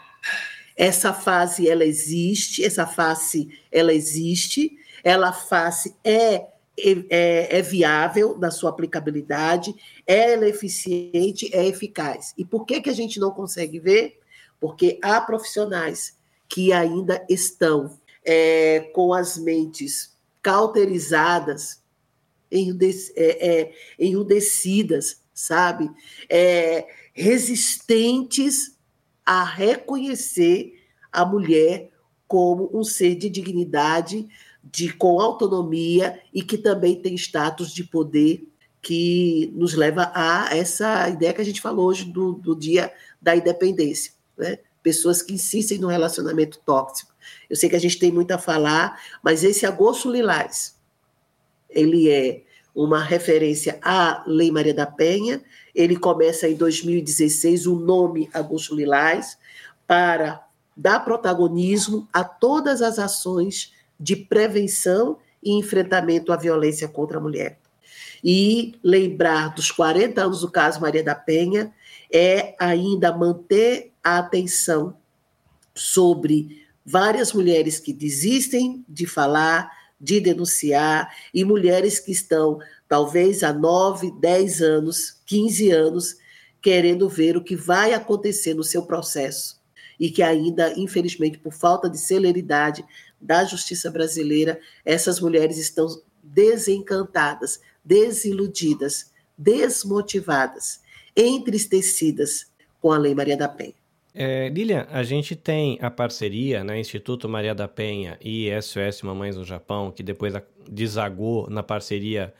[SPEAKER 2] Essa fase ela existe, essa face ela existe, ela face é, é, é viável na sua aplicabilidade, é eficiente, é eficaz. E por que, que a gente não consegue ver? Porque há profissionais que ainda estão é, com as mentes cauterizadas, é, é, enrudecidas, sabe? É, resistentes a reconhecer a mulher como um ser de dignidade, de com autonomia e que também tem status de poder que nos leva a essa ideia que a gente falou hoje do, do dia da independência, né? Pessoas que insistem no relacionamento tóxico. Eu sei que a gente tem muito a falar, mas esse agosto lilás, ele é uma referência à Lei Maria da Penha. Ele começa em 2016, o nome Agosto Lilás, para dar protagonismo a todas as ações de prevenção e enfrentamento à violência contra a mulher. E lembrar dos 40 anos do caso Maria da Penha é ainda manter a atenção sobre várias mulheres que desistem de falar, de denunciar, e mulheres que estão, talvez, há 9, 10 anos, 15 anos, querendo ver o que vai acontecer no seu processo. E que ainda, infelizmente, por falta de celeridade da justiça brasileira, essas mulheres estão desencantadas, desiludidas, desmotivadas, entristecidas com a Lei Maria da Penha.
[SPEAKER 1] É, Lilian, a gente tem a parceria, né, Instituto Maria da Penha e SOS Mamães no Japão, que depois desagou na parceria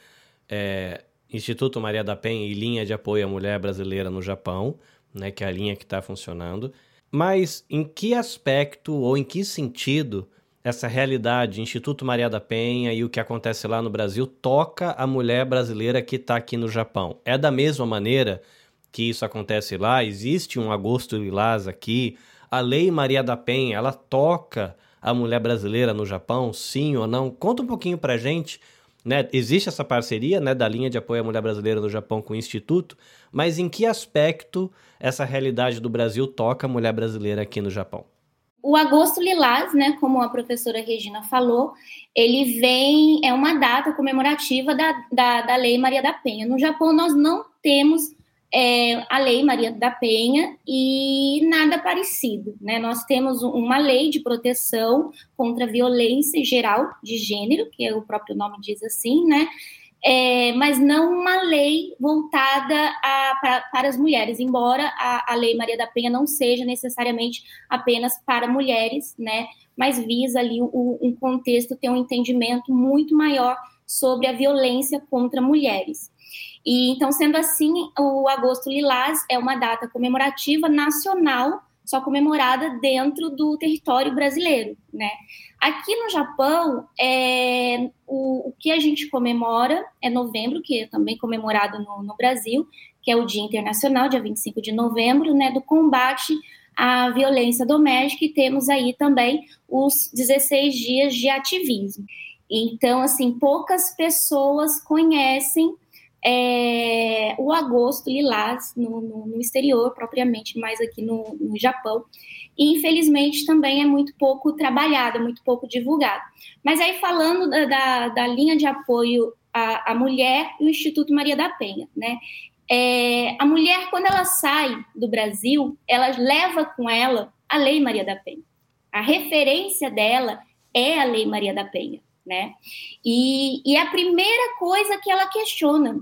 [SPEAKER 1] é, Instituto Maria da Penha e Linha de Apoio à Mulher Brasileira no Japão, né, que é a linha que está funcionando. Mas em que aspecto ou em que sentido essa realidade, Instituto Maria da Penha e o que acontece lá no Brasil toca a mulher brasileira que está aqui no Japão? É da mesma maneira que isso acontece lá, existe um agosto lilás aqui. A Lei Maria da Penha, ela toca a mulher brasileira no Japão, sim ou não? Conta um pouquinho pra gente, né? Existe essa parceria, né, da linha de apoio à mulher brasileira no Japão com o Instituto, mas em que aspecto essa realidade do Brasil toca a mulher brasileira aqui no Japão?
[SPEAKER 6] O agosto lilás, né, como a professora Regina falou, ele vem, é uma data comemorativa da, da, da Lei Maria da Penha. No Japão, nós não temos é, a Lei Maria da Penha e nada parecido. Né? Nós temos uma lei de proteção contra violência geral de gênero, que é o próprio nome diz assim, né? É, mas não uma lei voltada a, pra, para as mulheres, embora a, a, Lei Maria da Penha não seja necessariamente apenas para mulheres, né? Mas visa ali o, um contexto ter um entendimento muito maior sobre a violência contra mulheres. E então, sendo assim, o Agosto Lilás é uma data comemorativa nacional, só comemorada dentro do território brasileiro, né? Aqui no Japão, é, o, o, que a gente comemora é novembro, que é também comemorado no, no Brasil, que é o Dia Internacional, dia 25 de novembro, né, do combate à violência doméstica, e temos aí também os 16 dias de ativismo. Então, assim, poucas pessoas conhecem é, o agosto lilás no, no, no, exterior, propriamente mais aqui no, no, Japão. E, infelizmente, também é muito pouco trabalhado, é muito pouco divulgado. Mas aí, falando da, da, da linha de apoio à, à, mulher e o Instituto Maria da Penha, né? É, a mulher, quando ela sai do Brasil, ela leva com ela a Lei Maria da Penha. A referência dela é a Lei Maria da Penha né? E, e a primeira coisa que ela questiona,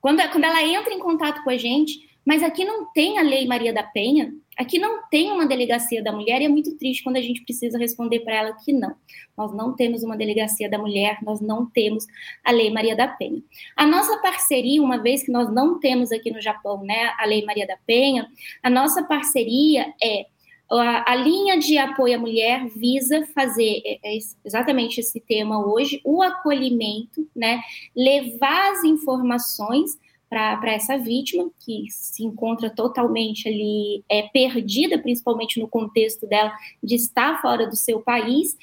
[SPEAKER 6] quando, quando ela entra em contato com a gente, mas aqui não tem a Lei Maria da Penha, aqui não tem uma delegacia da mulher, e é muito triste quando a gente precisa responder para ela que não. Nós não temos uma delegacia da mulher, nós não temos a Lei Maria da Penha. A nossa parceria, uma vez que nós não temos aqui no Japão né, a Lei Maria da Penha, a nossa parceria é a, a, linha de apoio à mulher visa fazer é, é exatamente esse tema hoje, o acolhimento, né? Levar as informações para essa vítima, que se encontra totalmente ali é, perdida, principalmente no contexto dela de estar fora do seu país.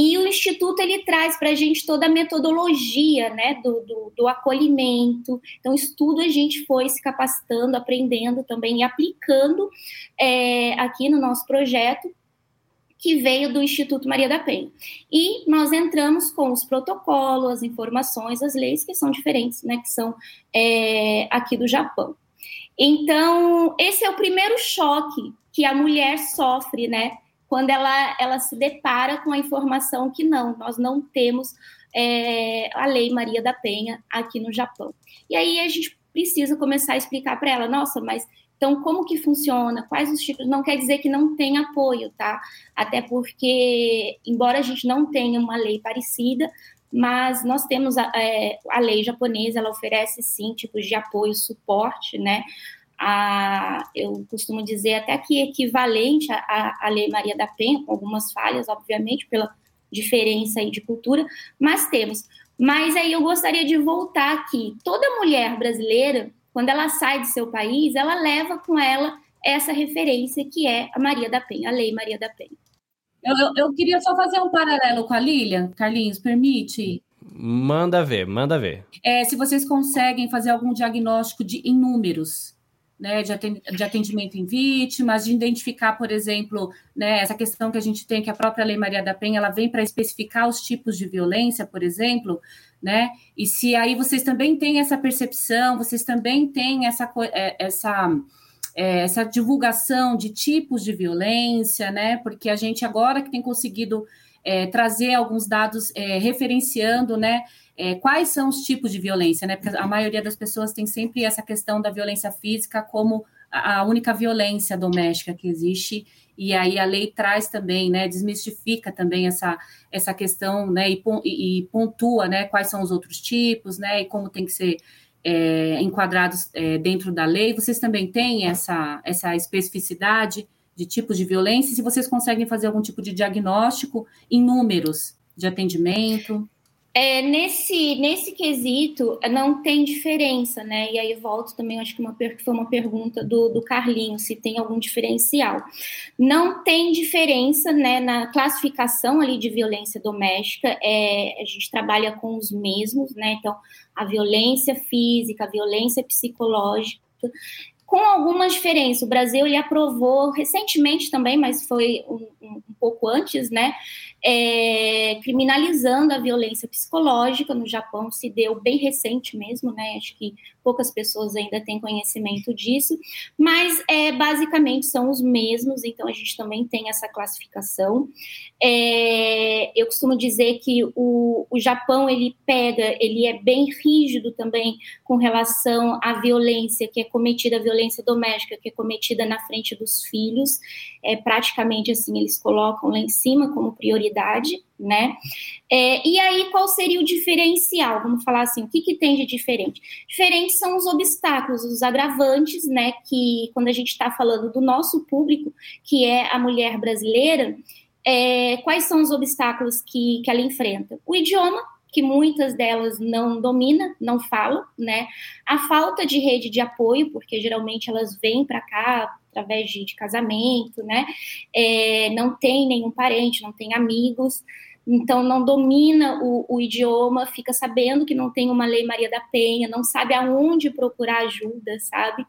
[SPEAKER 6] E o Instituto ele traz para a gente toda a metodologia né, do, do, do, acolhimento. Então, estudo a gente foi se capacitando, aprendendo também e aplicando é, aqui no nosso projeto que veio do Instituto Maria da Penha. E nós entramos com os protocolos, as informações, as leis que são diferentes, né, que são é, aqui do Japão. Então, esse é o primeiro choque que a mulher sofre, né, quando ela, ela se depara com a informação que não, nós não temos é, a Lei Maria da Penha aqui no Japão. E aí a gente precisa começar a explicar para ela, nossa, mas então, como que funciona? Quais os tipos? Não quer dizer que não tem apoio, tá? Até porque, embora a gente não tenha uma lei parecida, mas nós temos a, é, a lei japonesa, ela oferece sim tipos de apoio, suporte, né? A, eu costumo dizer até que equivalente à, Lei Maria da Penha, com algumas falhas, obviamente, pela diferença aí de cultura, mas temos. Mas aí eu gostaria de voltar aqui. Toda mulher brasileira quando ela sai de seu país, ela leva com ela essa referência que é a Maria da Penha, a Lei Maria da Penha.
[SPEAKER 4] Eu, eu, eu queria só fazer um paralelo com a Lilian, Carlinhos, permite?
[SPEAKER 1] Manda ver, manda ver.
[SPEAKER 4] É, se vocês conseguem fazer algum diagnóstico de em números, né, de atendimento em vítimas, de identificar, por exemplo, né, essa questão que a gente tem, que a própria Lei Maria da Penha, ela vem para especificar os tipos de violência, por exemplo, né, e se aí vocês também têm essa percepção, vocês também têm essa, é, essa, é, essa divulgação de tipos de violência, né, porque a gente agora que tem conseguido é, trazer alguns dados é, referenciando, né, é, quais são os tipos de violência, né? Porque a maioria das pessoas tem sempre essa questão da violência física como a única violência doméstica que existe, e aí a lei traz também, né, desmistifica também essa, essa questão, né, e, e pontua, né, quais são os outros tipos, né, e como tem que ser é, enquadrados é, dentro da lei. Vocês também têm essa, essa especificidade de tipos de violência, se vocês conseguem fazer algum tipo de diagnóstico em números de atendimento.
[SPEAKER 6] É, nesse, nesse quesito, não tem diferença, né? E aí volto também, acho que uma, foi uma pergunta do, do Carlinho, se tem algum diferencial. Não tem diferença, né, na classificação ali de violência doméstica, é, a gente trabalha com os mesmos, né? Então, a violência física, a violência psicológica, com algumas diferenças. O Brasil ele aprovou recentemente também, mas foi um, um pouco antes, né? É, criminalizando a violência psicológica no Japão, se deu bem recente mesmo, né? Acho que poucas pessoas ainda têm conhecimento disso, mas é, basicamente são os mesmos, então a gente também tem essa classificação. É, eu costumo dizer que o, o Japão ele pega, ele é bem rígido também com relação à violência que é cometida, a violência doméstica que é cometida na frente dos filhos, é praticamente assim eles colocam lá em cima como prioridade, né? É, e aí, qual seria o diferencial? Vamos falar assim, o que, que tem de diferente? Diferentes são os obstáculos, os agravantes, né? Que quando a gente está falando do nosso público, que é a mulher brasileira, é, quais são os obstáculos que, que ela enfrenta? O idioma, que muitas delas não domina, não falam, né? A falta de rede de apoio, porque geralmente elas vêm para cá através de, de, casamento, né? É, não tem nenhum parente, não tem amigos então não domina o, o, idioma, fica sabendo que não tem uma lei Maria da Penha, não sabe aonde procurar ajuda, sabe?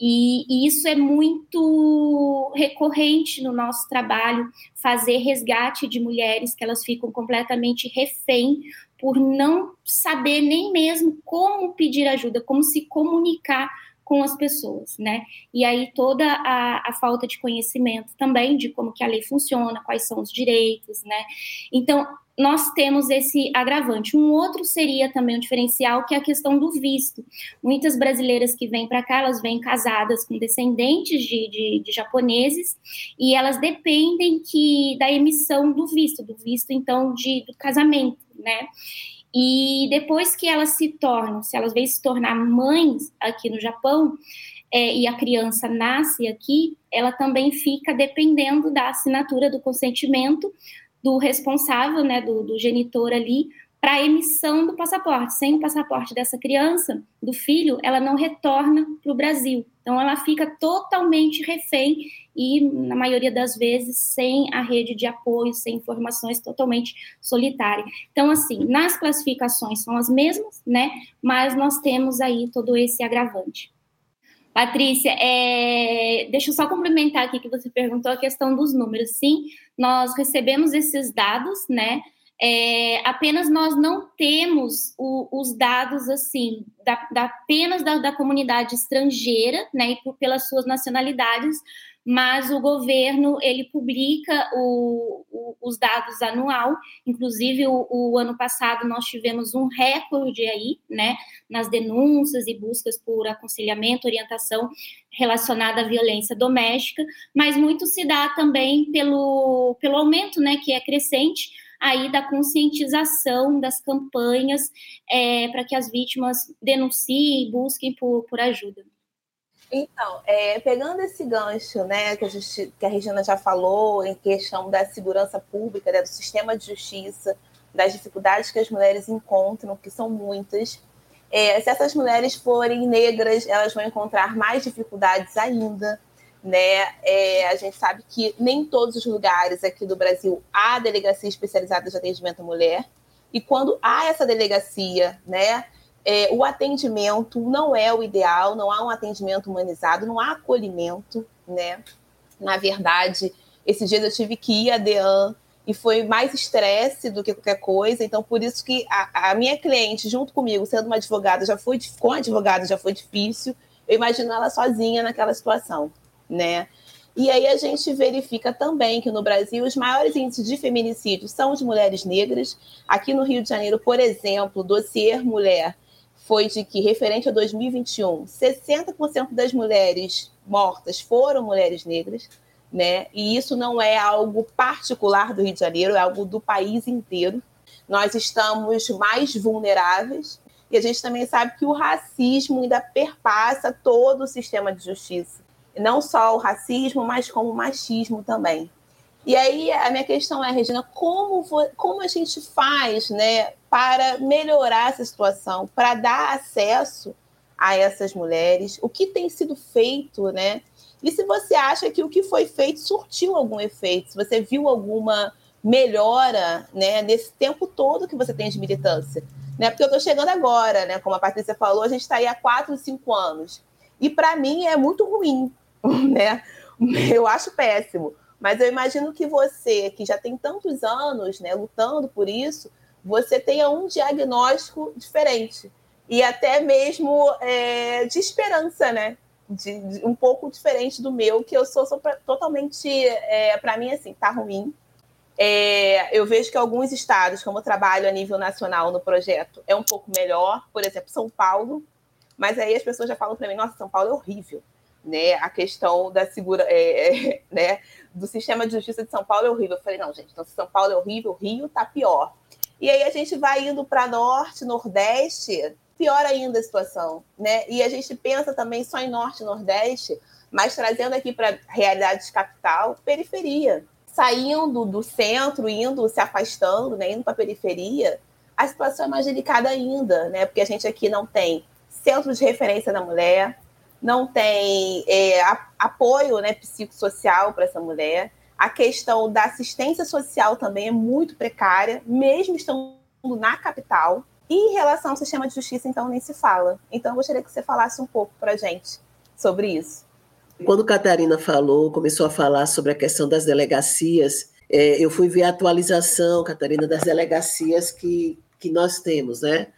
[SPEAKER 6] E, e isso é muito recorrente no nosso trabalho, fazer resgate de mulheres que elas ficam completamente refém por não saber nem mesmo como pedir ajuda, como se comunicar com as pessoas, né? E aí toda a, a, falta de conhecimento também de como que a lei funciona, quais são os direitos, né? Então, nós temos esse agravante. Um outro seria também um diferencial, que é a questão do visto. Muitas brasileiras que vêm para cá, elas vêm casadas com descendentes de, de, de, japoneses, e elas dependem que da emissão do visto, do visto, então, de, do casamento, né? E depois que elas se tornam, se elas vêm se tornar mães aqui no Japão, é, e a criança nasce aqui, ela também fica dependendo da assinatura do consentimento do responsável, né, do, do genitor ali, para a emissão do passaporte. Sem o passaporte dessa criança, do filho, ela não retorna para o Brasil. Então, ela fica totalmente refém e, na maioria das vezes, sem a rede de apoio, sem informações, totalmente solitária. Então, assim, nas classificações são as mesmas, né? Mas nós temos aí todo esse agravante. Patrícia, é... deixa eu só complementar aqui que você perguntou a questão dos números. Sim, nós recebemos esses dados, né? É, apenas nós não temos o, os dados assim da, da apenas da, da, comunidade estrangeira, né, e por, pelas suas nacionalidades, mas o governo ele publica o, o, os dados anual, inclusive o, ano passado nós tivemos um recorde aí, né, nas denúncias e buscas por aconselhamento, orientação relacionada à violência doméstica, mas muito se dá também pelo, pelo aumento, né, que é crescente aí da conscientização das campanhas é, para que as vítimas denunciem e busquem por, por ajuda.
[SPEAKER 3] Então, é, pegando esse gancho, né, que a, gente, que a Regina já falou, em questão da segurança pública, né, do sistema de justiça, das dificuldades que as mulheres encontram, que são muitas. É, se essas mulheres forem negras, elas vão encontrar mais dificuldades ainda. Né? É, a gente sabe que nem todos os lugares aqui do Brasil há delegacia especializada de atendimento à mulher. E quando há essa delegacia, né, é, o atendimento não é o ideal, não há um atendimento humanizado, não há acolhimento, né? Na verdade, esses dias eu tive que ir a DEAN e foi mais estresse do que qualquer coisa. Então, por isso que a, a, minha cliente, junto comigo, sendo uma advogada, já foi com advogado já foi difícil. Eu imagino ela sozinha naquela situação, né? E aí a gente verifica também que no Brasil os maiores índices de feminicídio são de mulheres negras. Aqui no Rio de Janeiro, por exemplo, dossiê mulher foi de que, referente a 2021, 60% das mulheres mortas foram mulheres negras, né? E isso não é algo particular do Rio de Janeiro, é algo do país inteiro. Nós estamos mais vulneráveis e a gente também sabe que o racismo ainda perpassa todo o sistema de justiça. Não só o racismo, mas como o machismo também. E aí a minha questão é, Regina, como, como a gente faz né, para melhorar essa situação, para dar acesso a essas mulheres? O que tem sido feito, né? E se você acha que o que foi feito surtiu algum efeito, se você viu alguma melhora né, nesse tempo todo que você tem de militância. Né? Porque eu estou chegando agora, né? Como a Patrícia falou, a gente está aí há quatro, cinco anos. E para mim é muito ruim, né? Eu acho péssimo. Mas eu imagino que você, que já tem tantos anos né, lutando por isso, você tenha um diagnóstico diferente. E até mesmo é, de esperança, né? De, de, um pouco diferente do meu, que eu sou, sou pra, totalmente, é, para mim, assim, tá ruim. É, eu vejo que alguns estados, como eu trabalho a nível nacional no projeto, é um pouco melhor. Por exemplo, São Paulo. Mas aí as pessoas já falam para mim, nossa, São Paulo é horrível né, a questão da segura, é, é, né, do sistema de justiça de São Paulo é horrível. Eu falei, não, gente, então se São Paulo é horrível, Rio está pior. E aí a gente vai indo para norte, nordeste, pior ainda a situação, né? E a gente pensa também só em norte e nordeste, mas trazendo aqui para realidade de capital, periferia. Saindo do centro, indo, se afastando, né, indo para a periferia, a situação é mais delicada ainda, né? Porque a gente aqui não tem centro de referência da mulher, não tem é, apoio né, psicossocial para essa mulher. A questão da assistência social também é muito precária, mesmo estando na capital. E em relação ao sistema de justiça, então, nem se fala. Então, eu gostaria que você falasse um pouco para a gente sobre isso.
[SPEAKER 2] Quando Catarina falou, começou a falar sobre a questão das delegacias, é, eu fui ver a atualização, Catarina, das delegacias que, que nós temos, né?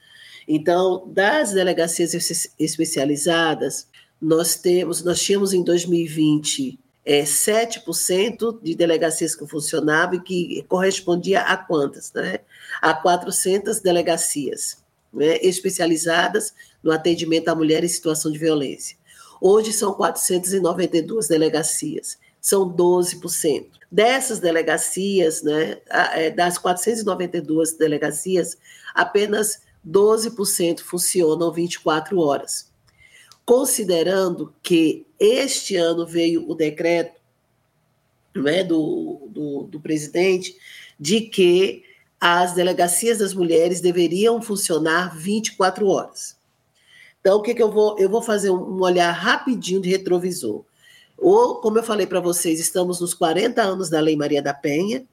[SPEAKER 2] Então, das delegacias especializadas, nós temos, nós tínhamos em 2020 é, 7% de delegacias que funcionavam e que correspondia a quantas? Né? A 400 delegacias né, especializadas no atendimento à mulher em situação de violência. Hoje são 492 delegacias, são 12%. Dessas delegacias, né, é, das 492 delegacias, apenas 12% funcionam 24 horas. Considerando que este ano veio o decreto né, do, do, do presidente de que as delegacias das mulheres deveriam funcionar 24 horas. Então, o que, que eu vou? Eu vou fazer um olhar rapidinho de retrovisor. Ou, como eu falei para vocês, estamos nos 40 anos da Lei Maria da Penha,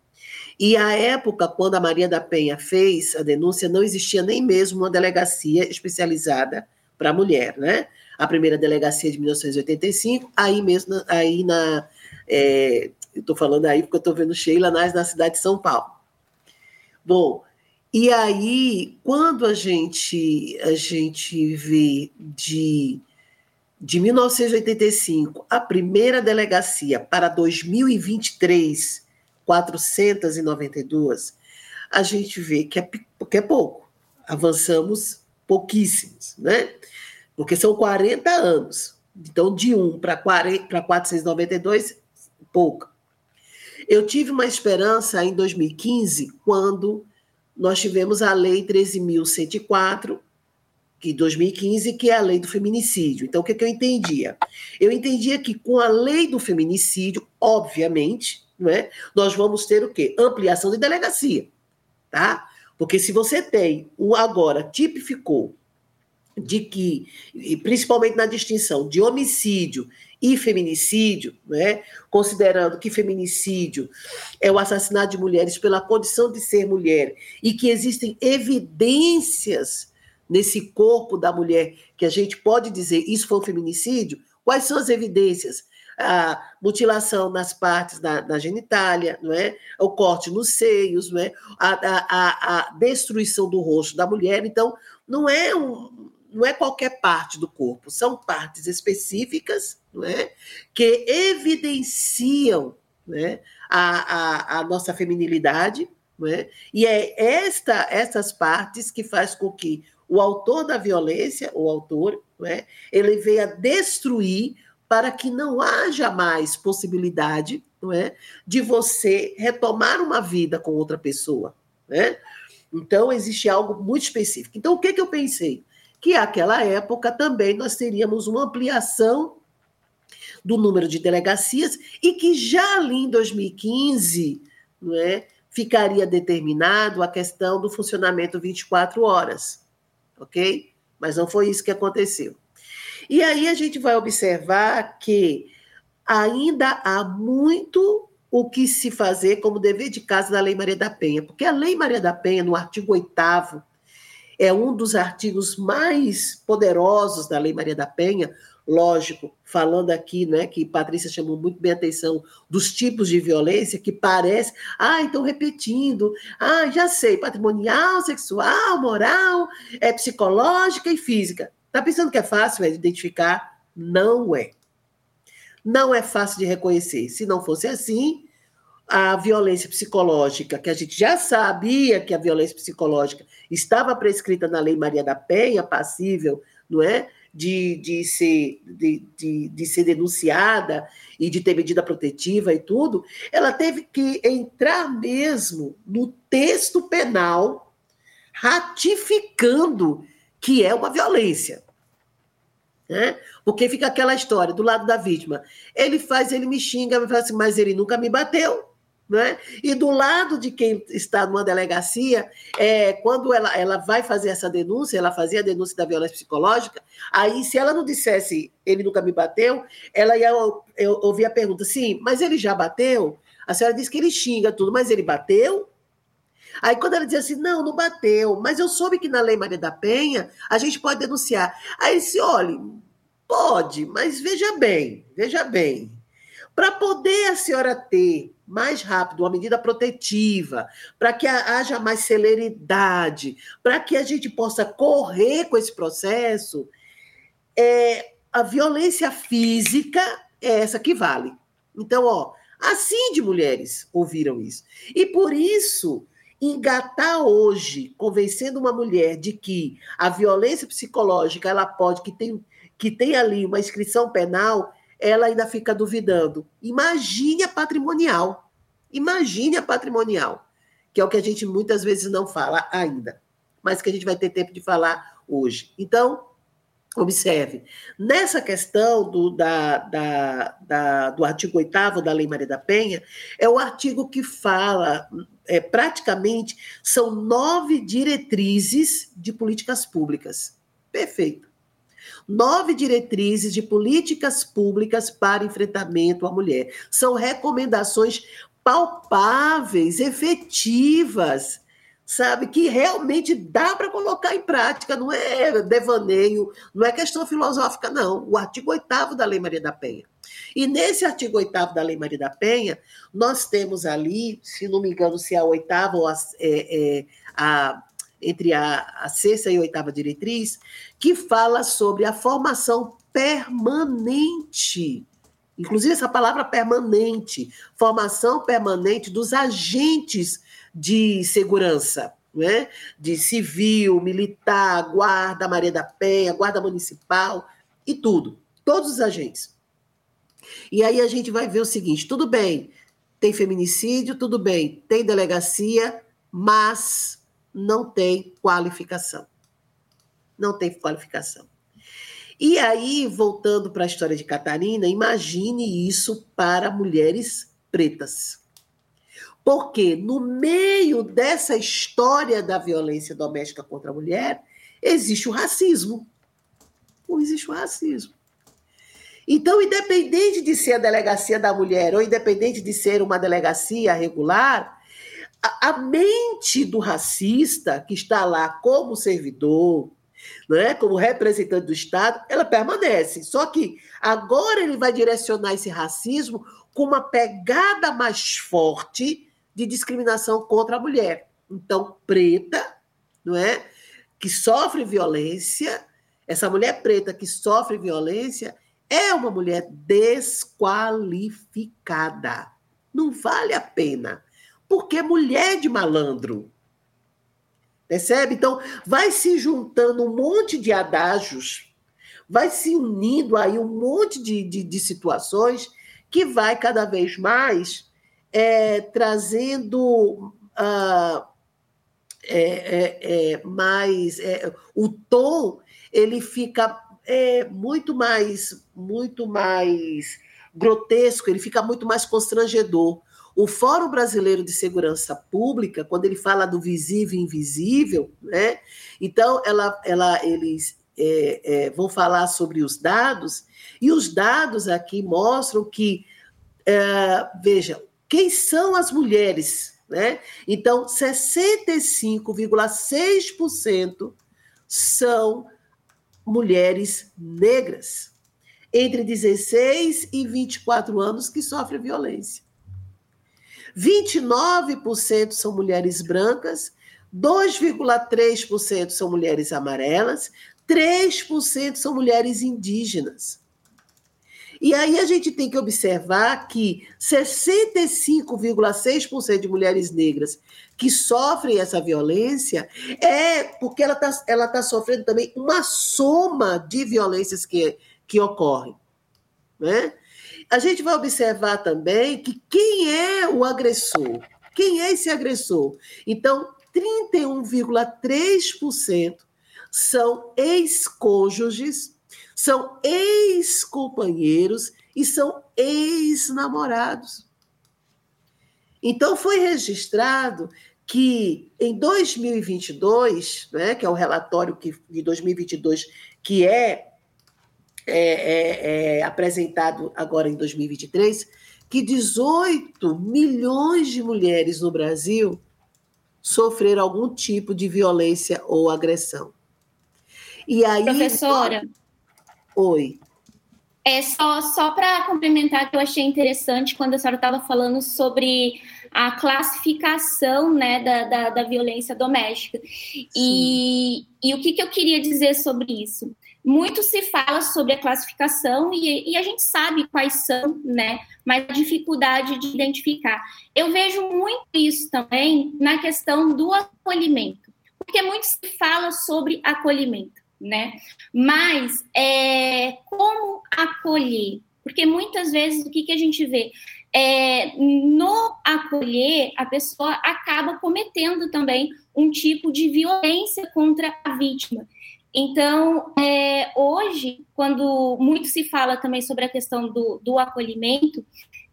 [SPEAKER 2] e a época, quando a Maria da Penha fez a denúncia, não existia nem mesmo uma delegacia especializada para mulher, né? A primeira delegacia de 1985, aí mesmo, aí na. É, estou falando aí porque eu estou vendo Sheila na, na cidade de São Paulo. Bom, e aí, quando a gente, a gente vê de, de 1985 a primeira delegacia para 2023, 492, a gente vê que é, que é pouco. Avançamos pouquíssimos, né? Porque são 40 anos. Então, de 1 para 492, pouca. Eu tive uma esperança em 2015, quando nós tivemos a Lei 13.104, que 2015, que é a lei do feminicídio. Então, o que, que eu entendia? Eu entendia que com a lei do feminicídio, obviamente, não é, nós vamos ter o quê? Ampliação de delegacia, tá? Porque se você tem, um agora tipificou de que, principalmente na distinção de homicídio e feminicídio, né, considerando que feminicídio é o assassinato de mulheres pela condição de ser mulher e que existem evidências nesse corpo da mulher que a gente pode dizer isso foi um feminicídio, quais são as evidências? A mutilação nas partes da, da genitália, não é? o corte nos seios, não é? a, a, a destruição do rosto da mulher. Então, não é um, não é qualquer parte do corpo, são partes específicas né, que evidenciam né, a, a, a nossa feminilidade, né, e é esta, essas partes que faz com que o autor da violência, o autor, né, ele venha destruir para que não haja mais possibilidade não é, de você retomar uma vida com outra pessoa. Né? Então, existe algo muito específico. Então, o que, que eu pensei? Que naquela época também nós teríamos uma ampliação do número de delegacias e que já ali em 2015 não é, ficaria determinado a questão do funcionamento 24 horas, ok? Mas não foi isso que aconteceu. E aí a gente vai observar que ainda há muito o que se fazer como dever de casa da Lei Maria da Penha, porque a Lei Maria da Penha, no artigo 8 é um dos artigos mais poderosos da Lei Maria da Penha, lógico, falando aqui, né, que Patrícia chamou muito bem a atenção dos tipos de violência que parece, ah, então repetindo, ah, já sei, patrimonial, sexual, moral, é psicológica e física. Tá pensando que é fácil é, identificar? Não é. Não é fácil de reconhecer. Se não fosse assim, a violência psicológica, que a gente já sabia que a violência psicológica estava prescrita na Lei Maria da Penha, passível, não é? De, de, ser, de, de, de ser denunciada e de ter medida protetiva e tudo, ela teve que entrar mesmo no texto penal, ratificando que é uma violência. Né? Porque fica aquela história do lado da vítima. Ele faz, ele me xinga, fala assim, mas ele nunca me bateu. Né? E do lado de quem está numa delegacia, é, quando ela, ela vai fazer essa denúncia, ela fazia a denúncia da violência psicológica, aí se ela não dissesse ele nunca me bateu, ela ia ouvir a pergunta, sim, mas ele já bateu? A senhora disse que ele xinga tudo, mas ele bateu? Aí quando ela dizia assim, não, não bateu, mas eu soube que na Lei Maria da Penha a gente pode denunciar. Aí disse, olha, pode, mas veja bem, veja bem, para poder a senhora ter mais rápido, uma medida protetiva, para que haja mais celeridade, para que a gente possa correr com esse processo, é, a violência física é essa que vale. Então, ó, assim de mulheres ouviram isso. E por isso, engatar hoje, convencendo uma mulher de que a violência psicológica ela pode, que tem, que tem ali uma inscrição penal, ela ainda fica duvidando. Imagine a patrimonial. Imagine a patrimonial, que é o que a gente muitas vezes não fala ainda, mas que a gente vai ter tempo de falar hoje. Então, Observe, nessa questão do, da, da, da, do artigo 8 da Lei Maria da Penha, é o artigo que fala, é, praticamente, são nove diretrizes de políticas públicas. Perfeito. Nove diretrizes de políticas públicas para enfrentamento à mulher. São recomendações palpáveis, efetivas, sabe? Que realmente dá para colocar em prática, não é devaneio, não é questão filosófica, não. O artigo 8 da Lei Maria da Penha. E nesse artigo 8 da Lei Maria da Penha, nós temos ali, se não me engano, se é a oitava ou a, é, é, a entre a, a sexta e a oitava diretriz, que fala sobre a formação permanente. Inclusive, essa palavra permanente, formação permanente dos agentes de segurança, né? de civil, militar, guarda Maria da Penha, guarda municipal e tudo, todos os agentes. E aí a gente vai ver o seguinte: tudo bem, tem feminicídio, tudo bem, tem delegacia, mas não tem qualificação. Não tem qualificação. E aí, voltando para a história de Catarina, imagine isso para mulheres pretas. Porque no meio dessa história da violência doméstica contra a mulher, existe o racismo. Não existe o racismo. Então, independente de ser a delegacia da mulher ou independente de ser uma delegacia regular, a, a mente do racista que está lá como servidor, é, como representante do Estado, ela permanece. Só que agora ele vai direcionar esse racismo com uma pegada mais forte de discriminação contra a mulher. Então, preta, não é? Que sofre violência, essa mulher preta que sofre violência é uma mulher desqualificada. Não vale a pena. Porque é mulher de malandro. Percebe? Então, vai se juntando um monte de adágios, vai se unindo aí um monte de, de, de situações que vai cada vez mais é, trazendo uh, é, é, é, mais é, o tom ele fica é, muito mais muito mais grotesco ele fica muito mais constrangedor o Fórum Brasileiro de Segurança Pública quando ele fala do visível e invisível né então ela, ela eles vão falar sobre os dados e os dados aqui mostram que veja quem são as mulheres? Né? Então, 65,6% são mulheres negras, entre 16 e 24 anos, que sofrem violência. 29% são mulheres brancas, 2,3% são mulheres amarelas, 3% são mulheres indígenas. E aí a gente tem que observar que 65,6% de mulheres negras que sofrem essa violência é porque ela está ela tá sofrendo também uma soma de violências que, que ocorrem. Né? A gente vai observar também que quem é o agressor? Quem é esse agressor? Então, 31,3% são ex-cônjuges são ex-companheiros e são ex-namorados. Então, foi registrado que em 2022, né, que é o relatório que, de 2022 que é, é, é, é apresentado agora em 2023, que 18 milhões de mulheres no Brasil sofreram algum tipo de violência ou agressão.
[SPEAKER 6] E aí, Professora,
[SPEAKER 2] Oi.
[SPEAKER 6] É só, só para complementar que eu achei interessante quando a senhora estava falando sobre a classificação né, da, da, da violência doméstica. E, e, o que, que eu queria dizer sobre isso? Muito se fala sobre a classificação e, e, a gente sabe quais são, né? Mas a dificuldade de identificar. Eu vejo muito isso também na questão do acolhimento, porque muito se fala sobre acolhimento né? Mas é, como acolher? Porque muitas vezes o que, que a gente vê? É, no acolher, a pessoa acaba cometendo também um tipo de violência contra a vítima. Então, é, hoje, quando muito se fala também sobre a questão do, do acolhimento,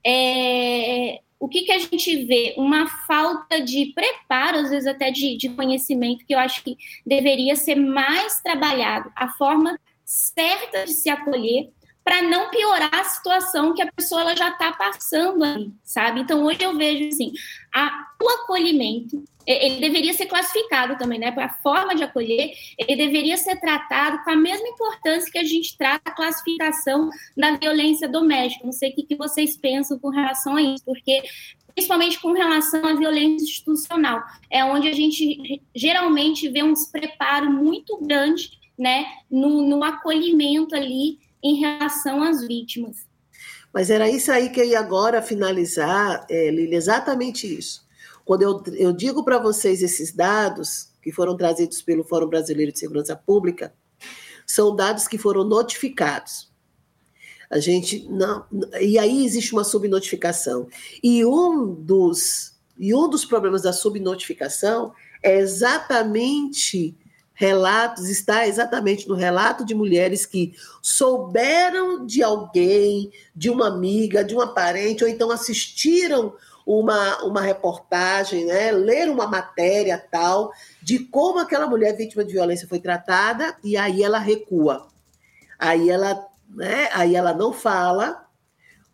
[SPEAKER 6] é, o que, que a gente vê? Uma falta de preparo, às vezes até de, de conhecimento, que eu acho que deveria ser mais trabalhado, a forma certa de se acolher, para não piorar a situação que a pessoa ela já está passando ali, sabe? Então, hoje eu vejo assim, a, o acolhimento, ele deveria ser classificado também, né? A forma de acolher, ele deveria ser tratado com a mesma importância que a gente trata a classificação da violência doméstica. Não sei o que, que vocês pensam com relação a isso, porque principalmente com relação à violência institucional, é onde a gente geralmente vê um despreparo muito grande, né, no, no acolhimento ali em relação às vítimas.
[SPEAKER 2] Mas era isso aí que eu ia agora finalizar, é, Lili, exatamente isso. Quando eu, eu digo para vocês esses dados que foram trazidos pelo Fórum Brasileiro de Segurança Pública, são dados que foram notificados. A gente não. E aí existe uma subnotificação. E um dos, e um dos problemas da subnotificação é exatamente relatos, está exatamente no relato de mulheres que souberam de alguém, de uma amiga, de uma parente, ou então assistiram uma, uma reportagem, né, leram uma matéria tal, de como aquela mulher vítima de violência foi tratada, e aí ela recua. Aí ela, né, aí ela não fala,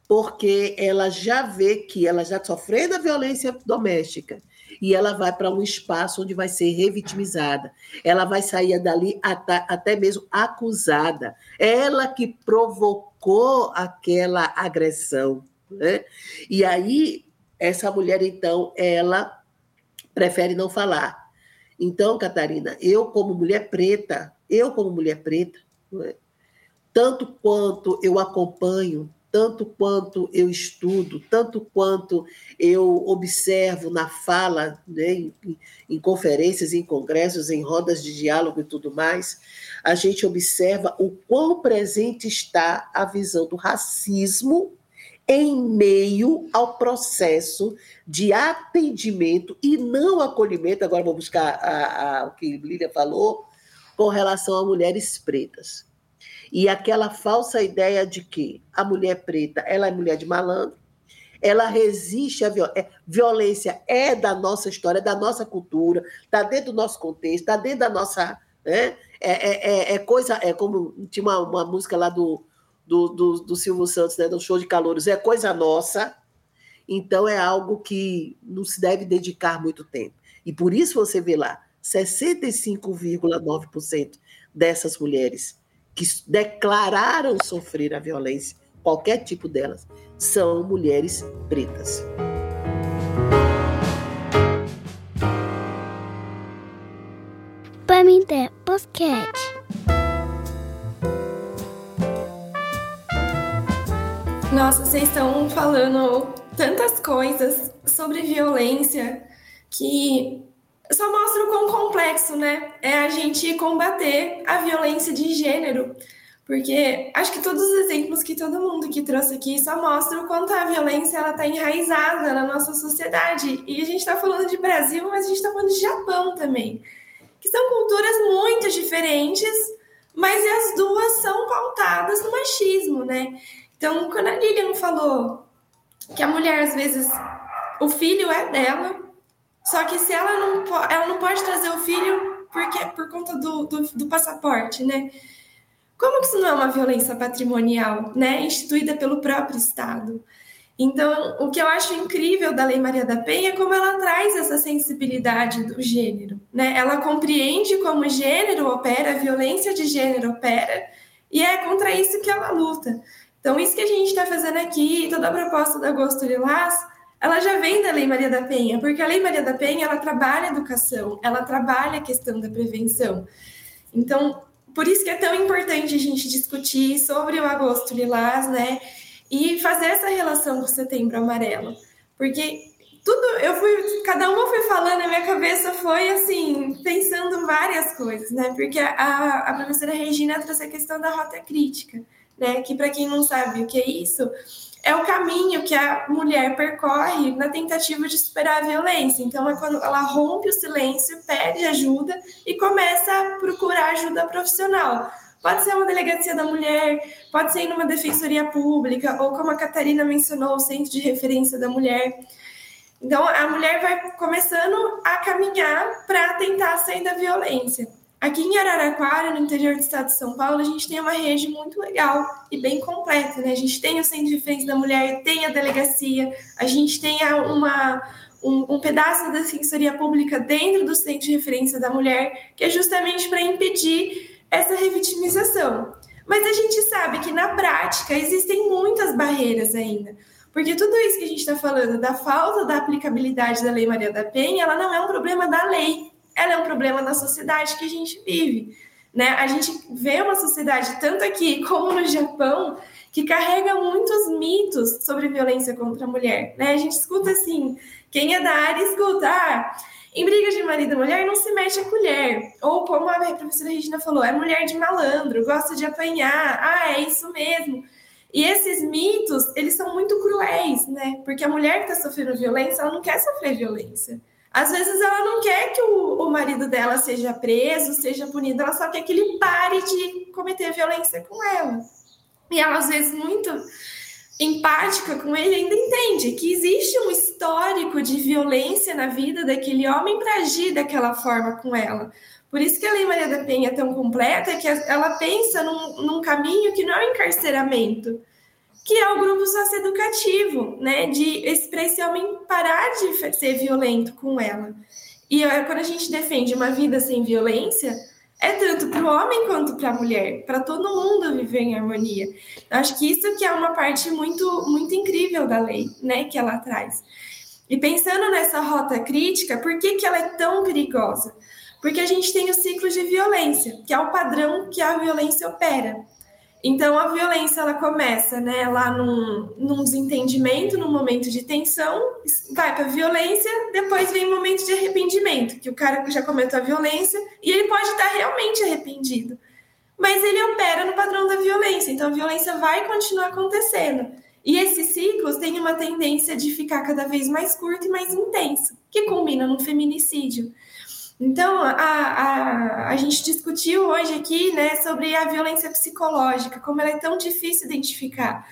[SPEAKER 2] porque ela já vê que ela já sofrendo a violência doméstica e ela vai para um espaço onde vai ser revitimizada. Ela vai sair dali até, até mesmo acusada. Ela que provocou aquela agressão. Né? E aí, essa mulher, então, ela prefere não falar. Então, Catarina, eu, como mulher preta, eu, como mulher preta, é? tanto quanto eu acompanho tanto quanto eu estudo, tanto quanto eu observo na fala, né, em, em, conferências, em congressos, em rodas de diálogo e tudo mais, a gente observa o quão presente está a visão do racismo em meio ao processo de atendimento e não acolhimento. Agora vou buscar a, a, o que Lília falou com relação a mulheres pretas. E aquela falsa ideia de que a mulher preta ela é mulher de malandro, ela resiste à violência. É, violência é da nossa história, é da nossa cultura, está dentro do nosso contexto, está dentro da nossa. Né? É, é, é, é, coisa. É como tinha uma, uma música lá do, do, do, do Silvio Santos, né, do show de calouros, é coisa nossa. Então é algo que não se deve dedicar muito tempo. E por isso você vê lá, 65,9% dessas mulheres que declararam sofrer a violência, qualquer tipo delas, são mulheres pretas.
[SPEAKER 7] Pamité Podcast.
[SPEAKER 5] Nossa, vocês estão falando tantas coisas sobre violência que só mostra o quão complexo, né? É a gente combater a violência de gênero. Porque acho que todos os exemplos que todo mundo que trouxe aqui só mostram o quanto a violência ela está enraizada na nossa sociedade. E a gente está falando de Brasil, mas a gente está falando de Japão também. Que são culturas muito diferentes, mas as duas são pautadas no machismo, né? Então, quando a Lilian falou que a mulher, às vezes, o filho é dela, só que se ela não, ela não pode trazer o filho porque por conta do, do, do passaporte, né? Como que isso não é uma violência patrimonial, né? Instituída pelo próprio Estado. Então, o que eu acho incrível da Lei Maria da Penha é como ela traz essa sensibilidade do gênero, né? Ela compreende como o gênero opera, a violência de gênero opera, e é contra isso que ela luta. Então, isso que a gente está fazendo aqui, toda a proposta da Agosto Lilás, ela já vem da Lei Maria da Penha, porque a Lei Maria da Penha ela trabalha a educação, ela trabalha a questão da prevenção. Então, por isso que é tão importante a gente discutir sobre o agosto lilás, né? E fazer essa relação com o setembro amarelo. Porque tudo, eu fui, cada uma foi falando, a minha cabeça foi assim, pensando várias coisas, né? Porque a, a professora Regina trouxe a questão da rota crítica né? Que para quem não sabe o que é isso, é o caminho que a mulher percorre na tentativa de superar a violência. Então, é quando ela rompe o silêncio, pede ajuda e começa a procurar ajuda profissional. Pode ser uma delegacia da mulher, pode ser numa defensoria pública, ou como a Catarina mencionou, o centro de referência da mulher. Então, a mulher vai começando a caminhar para tentar sair da violência. Aqui em Araraquara, no interior do estado de São Paulo, a gente tem uma rede muito legal e bem completa, né? A gente tem o Centro de Defesa da Mulher, tem a delegacia, a gente tem uma, um, um, pedaço da Defensoria Pública dentro do Centro de Referência da Mulher, que é justamente para impedir essa revitimização. Mas a gente sabe que na prática existem muitas barreiras ainda. Porque tudo isso que a gente está falando da falta da aplicabilidade da Lei Maria da Penha, ela não é um problema da lei, ela é um problema da sociedade que a gente vive. Né? A gente vê uma sociedade, tanto aqui como no Japão, que carrega muitos mitos sobre violência contra a mulher. Né? A gente escuta assim, quem é da área escuta, ah, em brigas de marido e mulher não se mexe a colher. Ou como a professora Regina falou, é mulher de malandro, gosta de apanhar, ah, é isso mesmo. E esses mitos, eles são muito cruéis, né? Porque a mulher que está sofrendo violência, ela não quer sofrer violência. Às vezes ela não quer que o, o, marido dela seja preso, seja punido, ela só quer que ele pare de cometer violência com ela. E ela, às vezes, muito empática com ele, ainda entende que existe um histórico de violência na vida daquele homem para agir daquela forma com ela. Por isso que a Lei Maria da Penha é tão completa, que ela pensa num, num caminho que não é o encarceramento, que é o grupo socioeducativo, né? De para esse homem parar de ser violento com ela. E quando a gente defende uma vida sem violência, é tanto para o homem quanto para a mulher, para todo mundo viver em harmonia. Acho que isso que é uma parte muito, muito incrível da lei, né? Que ela traz. E pensando nessa rota crítica, por que, que ela é tão perigosa? Porque a gente tem o ciclo de violência, que é o padrão que a violência opera. Então, a violência ela começa né, lá num, num desentendimento, num momento de tensão, vai para violência, depois vem um momento de arrependimento, que o cara já cometeu a violência e ele pode estar realmente arrependido. Mas ele opera no padrão da violência, então a violência vai continuar acontecendo. E esses ciclos têm uma tendência de ficar cada vez mais curto e mais intenso, que culmina no feminicídio. Então, a, a, a gente discutiu hoje aqui né, sobre a violência psicológica, como ela é tão difícil identificar.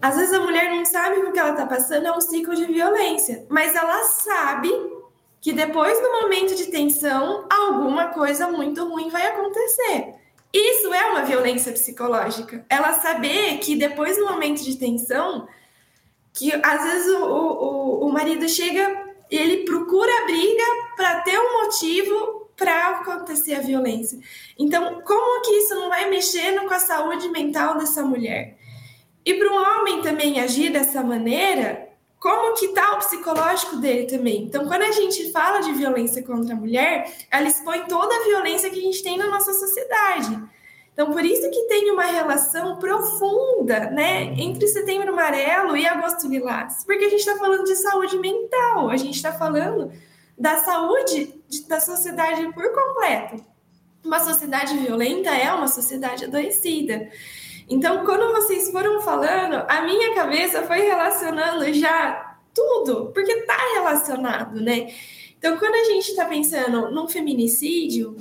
[SPEAKER 5] Às vezes a mulher não sabe o que ela está passando é um ciclo de violência, mas ela sabe que depois do momento de tensão, alguma coisa muito ruim vai acontecer. Isso é uma violência psicológica. Ela saber que depois do momento de tensão, que às vezes o, o, o marido chega ele procura a briga para ter um motivo para acontecer a violência. Então, como que isso não vai mexendo com a saúde mental dessa mulher? E para um homem também agir dessa maneira, como que está o psicológico dele também? Então, quando a gente fala de violência contra a mulher, ela expõe toda a violência que a gente tem na nossa sociedade. Então, por isso que tem uma relação profunda, né, entre Setembro Amarelo e Agosto Lilás, porque a gente está falando de saúde mental, a gente está falando da saúde da sociedade por completo. Uma sociedade violenta é uma sociedade adoecida. Então, quando vocês foram falando, a minha cabeça foi relacionando já tudo, porque está relacionado, né? Então, quando a gente está pensando num feminicídio,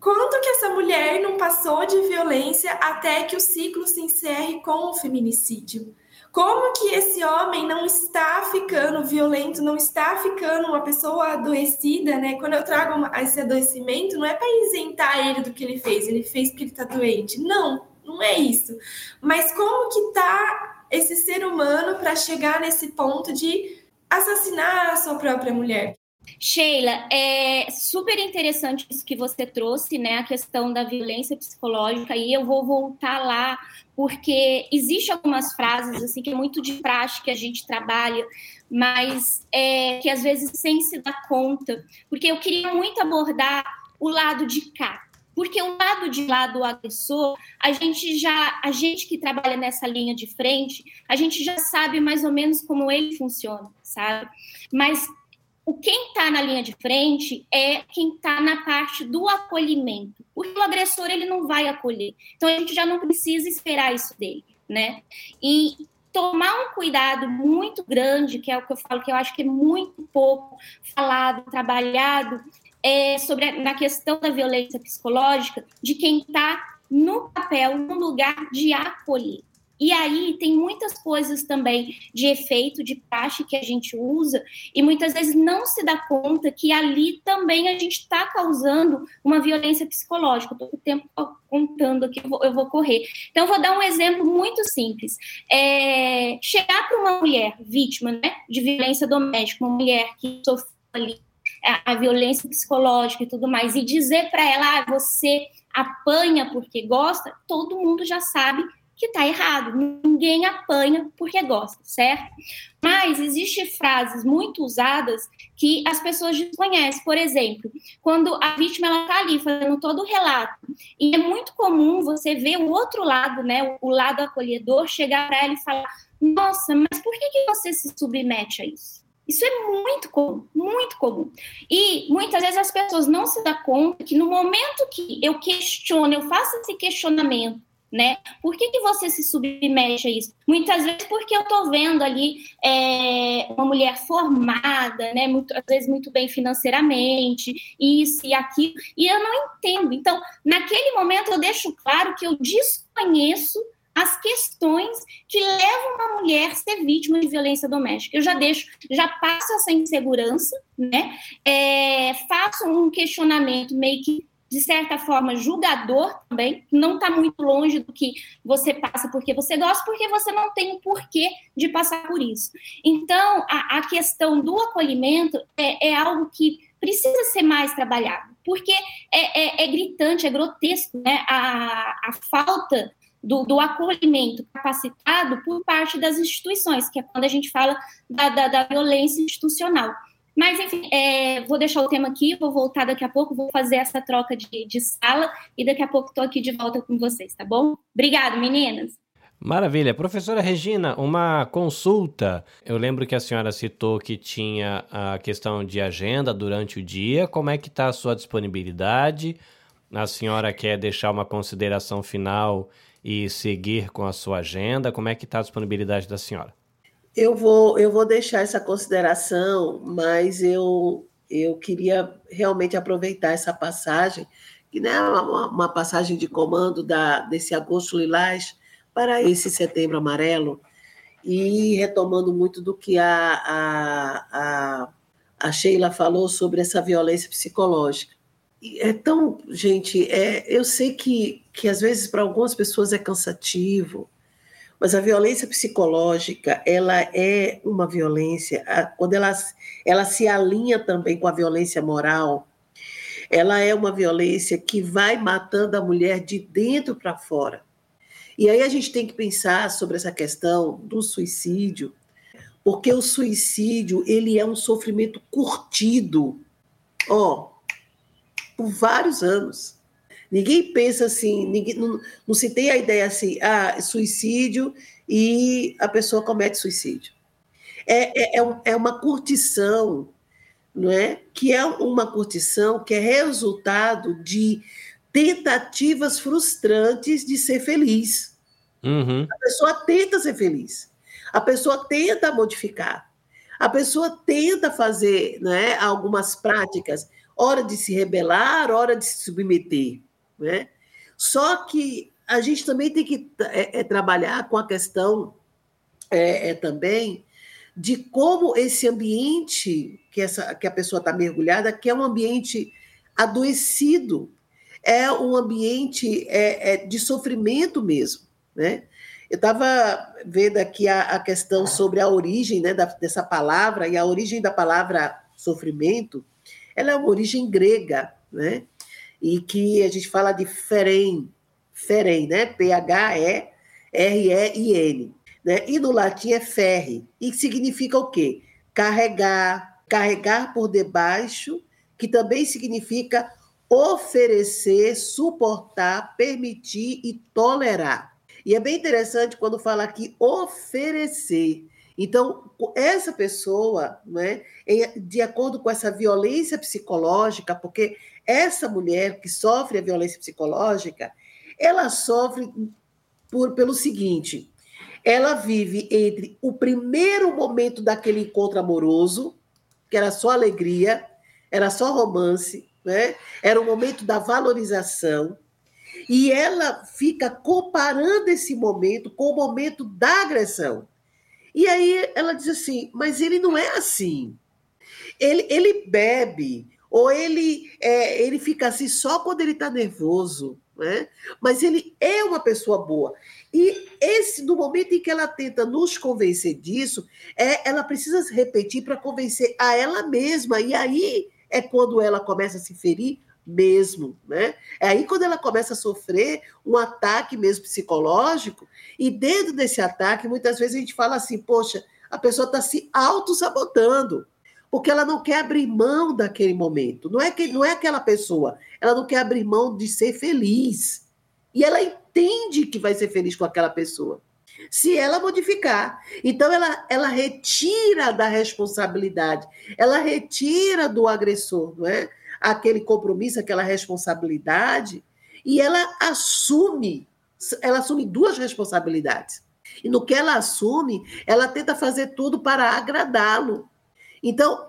[SPEAKER 5] Quanto que essa mulher não passou de violência até que o ciclo se encerre com o feminicídio? Como que esse homem não está ficando violento, não está ficando uma pessoa adoecida, né? Quando eu trago esse adoecimento, não é para isentar ele do que ele fez, ele fez porque ele está doente. Não, não é isso. Mas como que tá esse ser humano para chegar nesse ponto de assassinar a sua própria mulher?
[SPEAKER 6] Sheila, é super interessante isso que você trouxe, né? A questão da violência psicológica, e eu vou voltar lá, porque existe algumas frases assim que é muito de prática que a gente trabalha, mas é, que às vezes sem se dar conta, porque eu queria muito abordar o lado de cá, porque o lado de lá do agressor, a gente já, a gente que trabalha nessa linha de frente, a gente já sabe mais ou menos como ele funciona, sabe? Mas o quem está na linha de frente é quem está na parte do acolhimento, o agressor ele não vai acolher. Então a gente já não precisa esperar isso dele, né? E tomar um cuidado muito grande, que é o que eu falo que eu acho que é muito pouco falado, trabalhado, é sobre a, na questão da violência psicológica, de quem está no papel, no lugar de acolher. E aí tem muitas coisas também de efeito, de praxe que a gente usa, e muitas vezes não se dá conta que ali também a gente está causando uma violência psicológica. Estou o tempo contando aqui, eu vou, eu vou, correr. Então, vou dar um exemplo muito simples. É, chegar para uma mulher vítima né, de violência doméstica, uma mulher que sofreu ali a, a violência psicológica e tudo mais, e dizer para ela, ah, você apanha porque gosta, todo mundo já sabe que está errado. Ninguém apanha porque gosta, certo? Mas existem frases muito usadas que as pessoas desconhecem. Por exemplo, quando a vítima está ali fazendo todo o relato, e é muito comum você ver o outro lado, né, o lado acolhedor, chegar para ela e falar: Nossa, mas por que, que você se submete a isso? Isso é muito comum, muito comum. E muitas vezes as pessoas não se dão conta que no momento que eu questiono, eu faço esse questionamento né? Por que, que você se submete a isso? Muitas vezes porque eu estou vendo ali é, uma mulher formada, né? Muito, às vezes muito bem financeiramente, isso e aquilo, e eu não entendo. Então, naquele momento eu deixo claro que eu desconheço as questões que levam uma mulher a ser vítima de violência doméstica. Eu já deixo, já passo essa insegurança, né? É, faço um questionamento meio que de certa forma, julgador também, não está muito longe do que você passa porque você gosta, porque você não tem o porquê de passar por isso. Então, a, a questão do acolhimento é, é, algo que precisa ser mais trabalhado, porque é, é, é gritante, é grotesco, né? A, a falta do, do, acolhimento capacitado por parte das instituições, que é quando a gente fala da, da, da violência institucional. Mas, enfim, é, vou deixar o tema aqui, vou voltar daqui a pouco, vou fazer essa troca de, de sala e daqui a pouco estou aqui de volta com vocês, tá bom? Obrigada, meninas.
[SPEAKER 1] Maravilha. Professora Regina, uma consulta. Eu lembro que a senhora citou que tinha a questão de agenda durante o dia. Como é que está a sua disponibilidade? A senhora quer deixar uma consideração final e seguir com a sua agenda? Como é que está a disponibilidade da senhora?
[SPEAKER 2] Eu vou, eu vou deixar essa consideração, mas eu, eu queria realmente aproveitar essa passagem, que não é uma, uma passagem de comando da, desse agosto lilás para esse setembro amarelo, e retomando muito do que a, a, a, a Sheila falou sobre essa violência psicológica. é tão, gente, é, eu sei que, que às vezes para algumas pessoas é cansativo, mas a violência psicológica, ela é uma violência, quando ela, ela se alinha também com a violência moral, ela é uma violência que vai matando a mulher de dentro para fora. E aí a gente tem que pensar sobre essa questão do suicídio, porque o suicídio, ele é um sofrimento curtido, ó, por vários anos. Ninguém pensa assim, ninguém, não, não se tem a ideia assim, ah, suicídio e a pessoa comete suicídio. É, é, é, é uma curtição, não é? Que é uma curtição que é resultado de tentativas frustrantes de ser feliz.
[SPEAKER 1] Uhum.
[SPEAKER 2] A pessoa tenta ser feliz, a pessoa tenta modificar, a pessoa tenta fazer né, algumas práticas, hora de se rebelar, hora de se submeter. Né? Só que a gente também tem que é, é, trabalhar com a questão é, é, também de como esse ambiente que, essa, que a pessoa está mergulhada, que é um ambiente adoecido, é um ambiente é, é de sofrimento mesmo. Né? Eu estava vendo aqui a, a, questão sobre a origem né, da, dessa palavra, e a origem da palavra sofrimento, ela é uma origem grega, né? E que a gente fala de ferem, ferem, né? P-H-E-R-E-I-N. Né? E no latim é ferre, e significa o quê? Carregar, carregar por debaixo, que também significa oferecer, suportar, permitir e tolerar. E é bem interessante quando fala aqui oferecer. Então, essa pessoa, né, de acordo com essa violência psicológica, porque essa mulher que sofre a violência psicológica, ela sofre por, pelo seguinte: ela vive entre o primeiro momento daquele encontro amoroso, que era só alegria, era só romance, né? era o momento da valorização, e ela fica comparando esse momento com o momento da agressão. E aí ela diz assim: mas ele não é assim. Ele, ele bebe, ou ele, é, ele fica assim só quando ele está nervoso. Né? Mas ele é uma pessoa boa. E esse, no momento em que ela tenta nos convencer disso, é, ela precisa se repetir para convencer a ela mesma. E aí é quando ela começa a se ferir mesmo, né? É aí quando ela começa a sofrer um ataque mesmo psicológico, e dentro desse ataque, muitas vezes a gente fala assim, poxa, a pessoa está se auto-sabotando, porque ela não quer abrir mão daquele momento. Não é, que, não é aquela pessoa, ela não quer abrir mão de ser feliz. E ela entende que vai ser feliz com aquela pessoa. Se ela modificar. Então, ela, ela retira da responsabilidade, ela retira do agressor, não é? aquele compromisso, aquela responsabilidade, e ela assume, ela assume duas responsabilidades. E no que ela assume, ela tenta fazer tudo para agradá-lo. Então,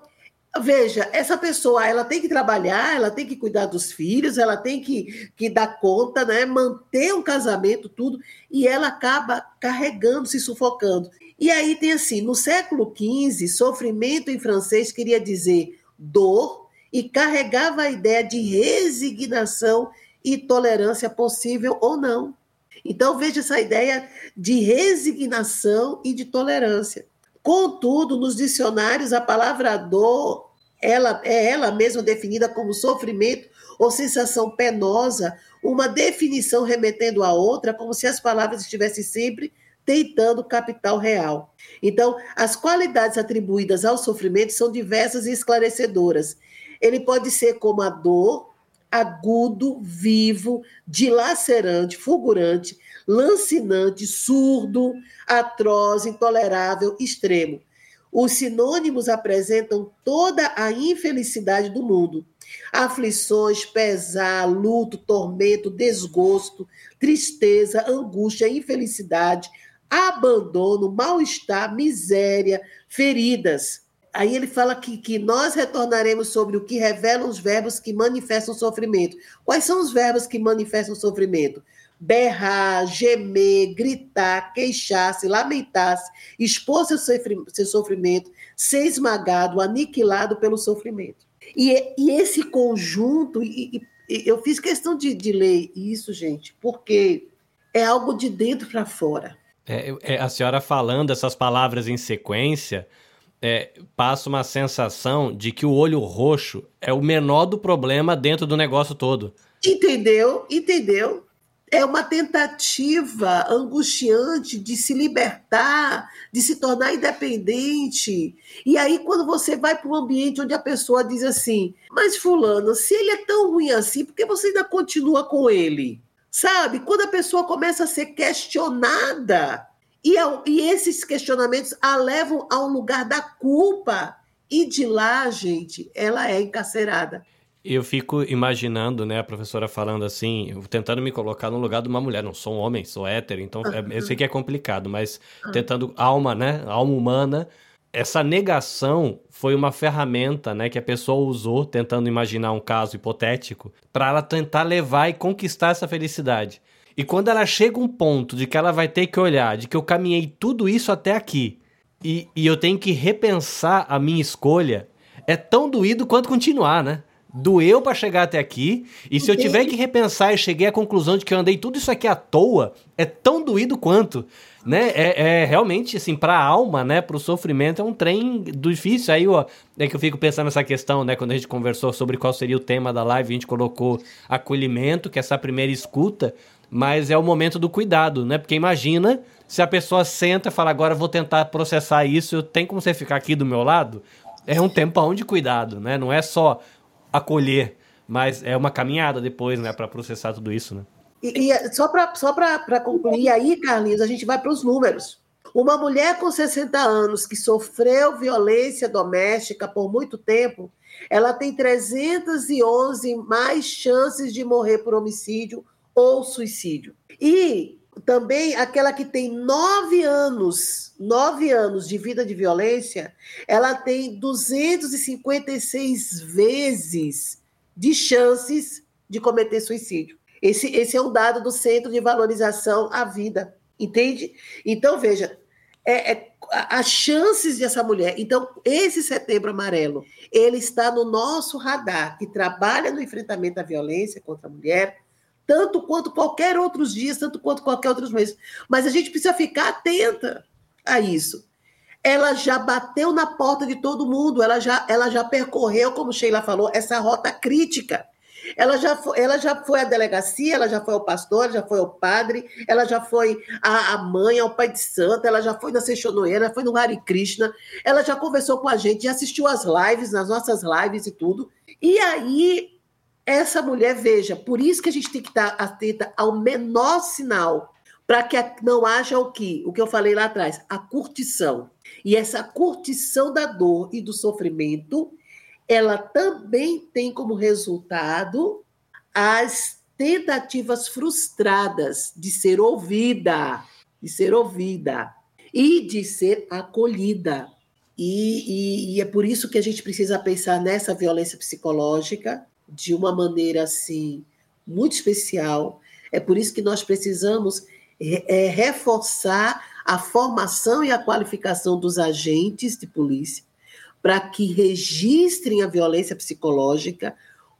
[SPEAKER 2] veja, essa pessoa, ela tem que trabalhar, ela tem que cuidar dos filhos, ela tem que, que dar conta, né, manter um casamento, tudo, e ela acaba carregando, se sufocando. E aí tem assim, no século XV, sofrimento em francês queria dizer dor, e carregava a ideia de resignação e tolerância possível ou não. Então veja essa ideia de resignação e de tolerância. Contudo, nos dicionários a palavra dor, ela é ela mesma definida como sofrimento ou sensação penosa, uma definição remetendo a outra, como se as palavras estivessem sempre tentando capital real. Então, as qualidades atribuídas ao sofrimento são diversas e esclarecedoras, ele pode ser como a dor, agudo, vivo, dilacerante, fulgurante, lancinante, surdo, atroz, intolerável, extremo. Os sinônimos apresentam toda a infelicidade do mundo. Aflições, pesar, luto, tormento, desgosto, tristeza, angústia, infelicidade, abandono, mal-estar, miséria, feridas aí ele fala que, que nós retornaremos sobre o que revelam os verbos que manifestam sofrimento. Quais são os verbos que manifestam sofrimento? Berrar, gemer, gritar, queixar-se, lamentar-se, expor seu, seu sofrimento, ser esmagado, aniquilado pelo sofrimento. E, e esse conjunto, e, e, eu fiz questão de, de ler isso, gente, porque é algo de dentro para fora.
[SPEAKER 1] É, é, a senhora falando essas palavras em sequência, é, passa uma sensação de que o olho roxo é o menor do problema dentro do negócio todo.
[SPEAKER 2] Entendeu? Entendeu? É uma tentativa angustiante de se libertar, de se tornar independente. E aí, quando você vai para um ambiente onde a pessoa diz assim: Mas, Fulano, se ele é tão ruim assim, por que você ainda continua com ele? Sabe? Quando a pessoa começa a ser questionada, e, e esses questionamentos a levam a um lugar da culpa. E de lá, gente, ela é encarcerada.
[SPEAKER 1] Eu fico imaginando, né, a professora falando assim, tentando me colocar no lugar de uma mulher. Não sou um homem, sou hétero, então é, eu sei que é complicado, mas tentando alma, né, alma humana. Essa negação foi uma ferramenta, né, que a pessoa usou tentando imaginar um caso hipotético para ela tentar levar e conquistar essa felicidade. E quando ela chega um ponto de que ela vai ter que olhar, de que eu caminhei tudo isso até aqui, e, e eu tenho que repensar a minha escolha, é tão doído quanto continuar, né? Doeu para chegar até aqui, e se eu tiver que repensar e cheguei à conclusão de que eu andei tudo isso aqui à toa, é tão doído quanto, né? É, é realmente, assim, pra alma, né? Pro sofrimento, é um trem difícil. Aí, ó, é que eu fico pensando nessa questão, né? Quando a gente conversou sobre qual seria o tema da live, a gente colocou acolhimento, que é essa primeira escuta, mas é o momento do cuidado, né? Porque imagina se a pessoa senta e fala, agora vou tentar processar isso, tem como você ficar aqui do meu lado? É um tempão de cuidado, né? Não é só acolher, mas é uma caminhada depois, né, para processar tudo isso, né?
[SPEAKER 2] E, e só para só concluir aí, Carlinhos, a gente vai para os números. Uma mulher com 60 anos que sofreu violência doméstica por muito tempo, ela tem 311 mais chances de morrer por homicídio ou suicídio. E também aquela que tem nove anos, nove anos de vida de violência, ela tem 256 vezes de chances de cometer suicídio. Esse, esse é um dado do Centro de Valorização à Vida, entende? Então, veja, é, é, as chances dessa mulher. Então, esse setembro amarelo, ele está no nosso radar, que trabalha no enfrentamento à violência contra a mulher, tanto quanto qualquer outros dias, tanto quanto qualquer outros meses. Mas a gente precisa ficar atenta a isso. Ela já bateu na porta de todo mundo, ela já, ela já percorreu, como Sheila falou, essa rota crítica. Ela já, foi, ela já foi à delegacia, ela já foi ao pastor, já foi ao padre, ela já foi à, mãe, ao pai de santo, ela já foi na Seixonoeira, foi no Hare Krishna, ela já conversou com a gente, já assistiu às lives, nas nossas lives e tudo. E aí, essa mulher, veja, por isso que a gente tem que estar atenta ao menor sinal, para que não haja o que? O que eu falei lá atrás, a curtição. E essa curtição da dor e do sofrimento ela também tem como resultado as tentativas frustradas de ser ouvida, de ser ouvida e de ser acolhida. E, e, e, é por isso que a gente precisa pensar nessa violência psicológica de uma maneira assim muito especial. É por isso que nós precisamos é, reforçar a formação e a qualificação dos agentes de polícia para que registrem a violência psicológica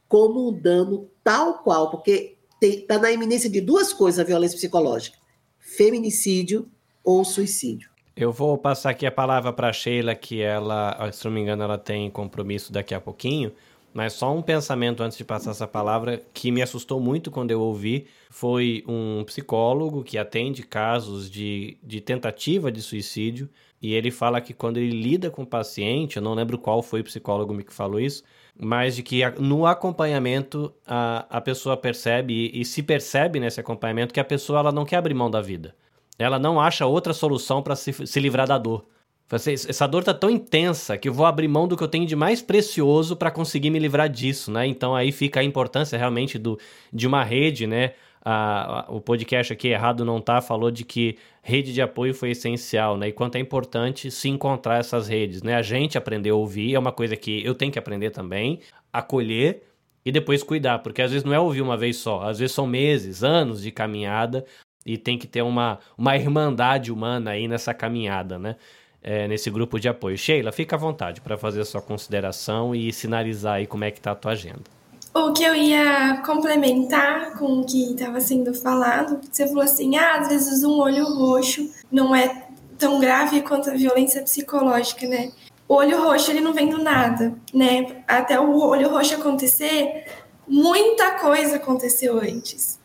[SPEAKER 2] como um dano tal qual, porque está na iminência de duas coisas a violência psicológica: feminicídio ou suicídio.
[SPEAKER 1] Eu vou passar aqui a palavra para a Sheila, que ela, se não me engano, ela tem compromisso daqui a pouquinho. Mas só um pensamento antes de passar essa palavra que me assustou muito quando eu ouvi foi um psicólogo que atende casos de, de tentativa de suicídio e ele fala que quando ele lida com o paciente, eu não lembro qual foi o psicólogo que falou isso, mas de que no acompanhamento a, a pessoa percebe e, e se percebe nesse acompanhamento que a pessoa ela não quer abrir mão da vida. Ela não acha outra solução para se, se livrar da dor. Essa dor tá tão intensa que eu vou abrir mão do que eu tenho de mais precioso para conseguir me livrar disso, né? Então aí fica a importância realmente do, de uma rede, né? A, a, o podcast aqui errado não tá falou de que rede de apoio foi essencial, né? E quanto é importante se encontrar essas redes, né? A gente aprender a ouvir é uma coisa que eu tenho que aprender também, acolher e depois cuidar, porque às vezes não é ouvir uma vez só, às vezes são meses, anos de caminhada e tem que ter uma, uma irmandade humana aí nessa caminhada, né? É, nesse grupo de apoio. Sheila, fica à vontade para fazer a sua consideração e sinalizar aí como é que está a tua agenda.
[SPEAKER 5] O que eu ia complementar com o que estava sendo falado, você falou assim, ah, às vezes um olho roxo não é tão grave quanto a violência psicológica, né? O olho roxo, ele não vem do nada, né? Até o olho roxo acontecer, muita coisa aconteceu antes.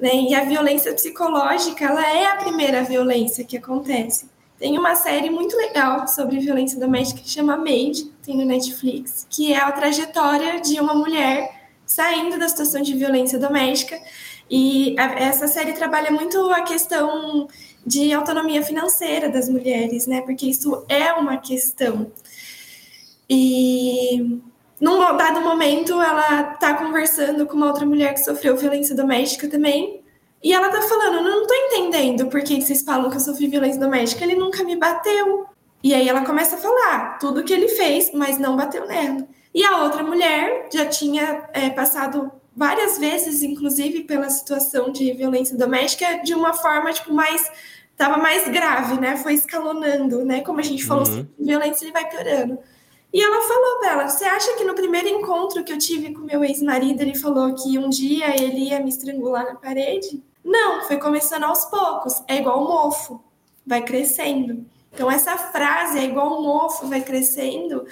[SPEAKER 5] Né? E a violência psicológica, ela é a primeira violência que acontece. Tem uma série muito legal sobre violência doméstica que chama Made, tem no Netflix, que é a trajetória de uma mulher saindo da situação de violência doméstica. E a, essa série trabalha muito a questão de autonomia financeira das mulheres, né? Porque isso é uma questão. E num dado momento, ela está conversando com uma outra mulher que sofreu violência doméstica também, e ela tá falando, eu não tô entendendo por que vocês falam que eu sofri violência doméstica, ele nunca me bateu. E aí ela começa a falar tudo que ele fez, mas não bateu nela. E a outra mulher já tinha é, passado várias vezes, inclusive, pela situação de violência doméstica, de uma forma, tipo, mais. Tava mais grave, né? Foi escalonando, né? Como a gente falou, uhum. violência ele vai piorando. E ela falou para ela: Você acha que no primeiro encontro que eu tive com meu ex-marido, ele falou que um dia ele ia me estrangular na parede? Não, foi começando aos poucos. É igual o mofo, vai crescendo. Então, essa frase é igual o mofo, vai crescendo,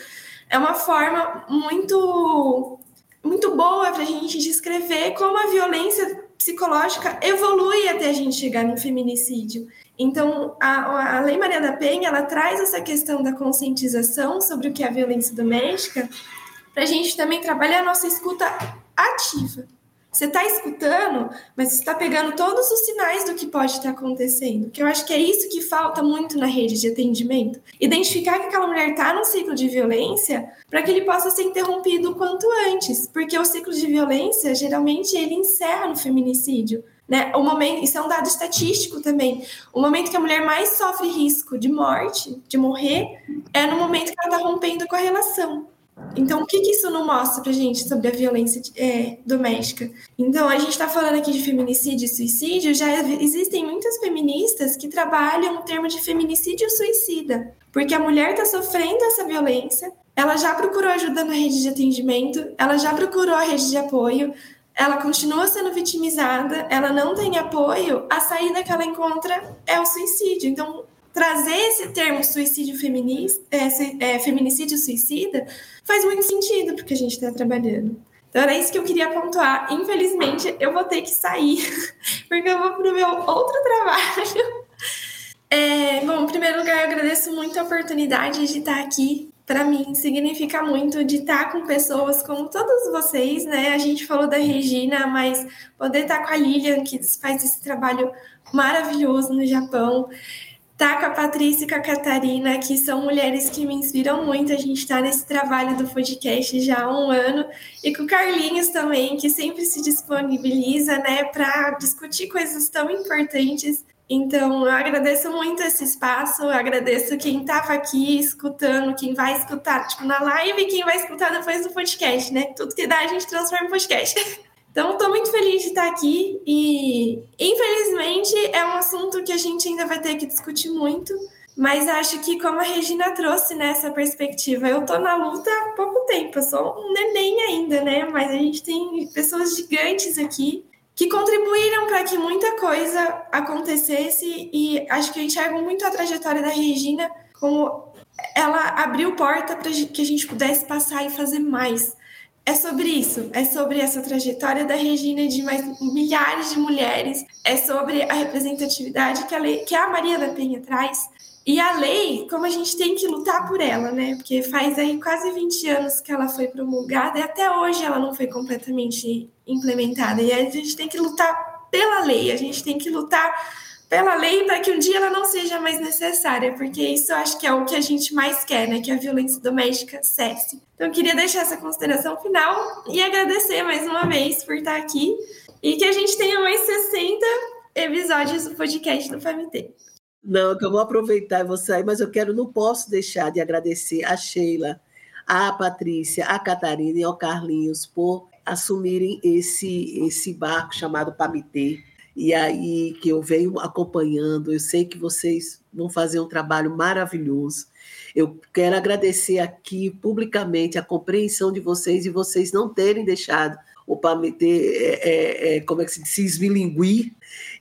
[SPEAKER 5] é uma forma muito, muito boa para a gente descrever como a violência psicológica evolui até a gente chegar no feminicídio. Então, a, a Lei Maria da Penha, ela traz essa questão da conscientização sobre o que é a violência doméstica, para a gente também trabalhar a nossa escuta ativa Você está escutando, mas está pegando todos os sinais do que pode estar acontecendo. Que eu acho que é isso que falta muito na rede de atendimento. Identificar que aquela mulher está num ciclo de violência para que ele possa ser interrompido o quanto antes. Porque o ciclo de violência, geralmente, ele encerra no feminicídio. Né? O momento, isso é um dado estatístico também. O momento que a mulher mais sofre risco de morte, de morrer, é no momento que ela está rompendo com a relação. Então, o que, que isso não mostra para gente sobre a violência é, doméstica? Então, a gente está falando aqui de feminicídio e suicídio, já existem muitas feministas que trabalham o termo de feminicídio suicida, porque a mulher está sofrendo essa violência, ela já procurou ajuda na rede de atendimento, ela já procurou a rede de apoio, ela continua sendo vitimizada, ela não tem apoio, a saída que ela encontra é o suicídio. Então, trazer esse termo suicídio feminista, é, é, feminicídio suicida, faz muito sentido porque a gente está trabalhando. Então era isso que eu queria pontuar. Infelizmente, eu vou ter que sair, porque eu vou para o meu outro trabalho. É, bom, em primeiro lugar, eu agradeço muito a oportunidade de estar aqui. Para mim, significa muito de estar com pessoas como todos vocês, né? A gente falou da Regina, mas poder estar com a Lilian, que faz esse trabalho maravilhoso no Japão. Tá com a Patrícia e com a Catarina, que são mulheres que me inspiram muito. A gente está nesse trabalho do podcast já há um ano. E com o Carlinhos também, que sempre se disponibiliza né, para discutir coisas tão importantes. Então, eu agradeço muito esse espaço, eu agradeço quem estava aqui escutando, quem vai escutar, tipo, na live e quem vai escutar depois do podcast, né? Tudo que dá a gente transforma em podcast. Então, estou muito feliz de estar aqui e, infelizmente, é um assunto que a gente ainda vai ter que discutir muito, mas acho que, como a Regina trouxe nessa perspectiva, eu estou na luta há pouco tempo, eu sou um neném ainda, né? Mas a gente tem pessoas gigantes aqui que contribuíram para que muita coisa acontecesse e acho que eu enxergo muito a trajetória da Regina como ela abriu porta para que a gente pudesse passar e fazer mais é sobre isso, é sobre essa trajetória da Regina e de mais milhares de mulheres, é sobre a representatividade que a, lei, que a Maria da Penha traz. E a lei, como a gente tem que lutar por ela, né? Porque faz aí quase 20 anos que ela foi promulgada e até hoje ela não foi completamente implementada. E a gente tem que lutar pela lei, a gente tem que lutar pela lei para que um dia ela não seja mais necessária, porque isso eu acho que é o que a gente mais quer, né? Que a violência doméstica cesse. Então, eu queria deixar essa consideração final e agradecer mais uma vez por estar aqui e que a gente tenha mais 60 episódios do podcast do FAMT.
[SPEAKER 2] Não, que eu vou aproveitar e vou sair, mas eu quero, não posso deixar de agradecer a Sheila, a Patrícia, a Catarina e ao Carlinhos por assumirem esse, esse barco chamado PAMITê e aí que eu venho acompanhando. Eu sei que vocês vão fazer um trabalho maravilhoso. Eu quero agradecer aqui publicamente a compreensão de vocês e vocês não terem deixado o PAMT, é, é, é, como é que se diz, se esmilinguir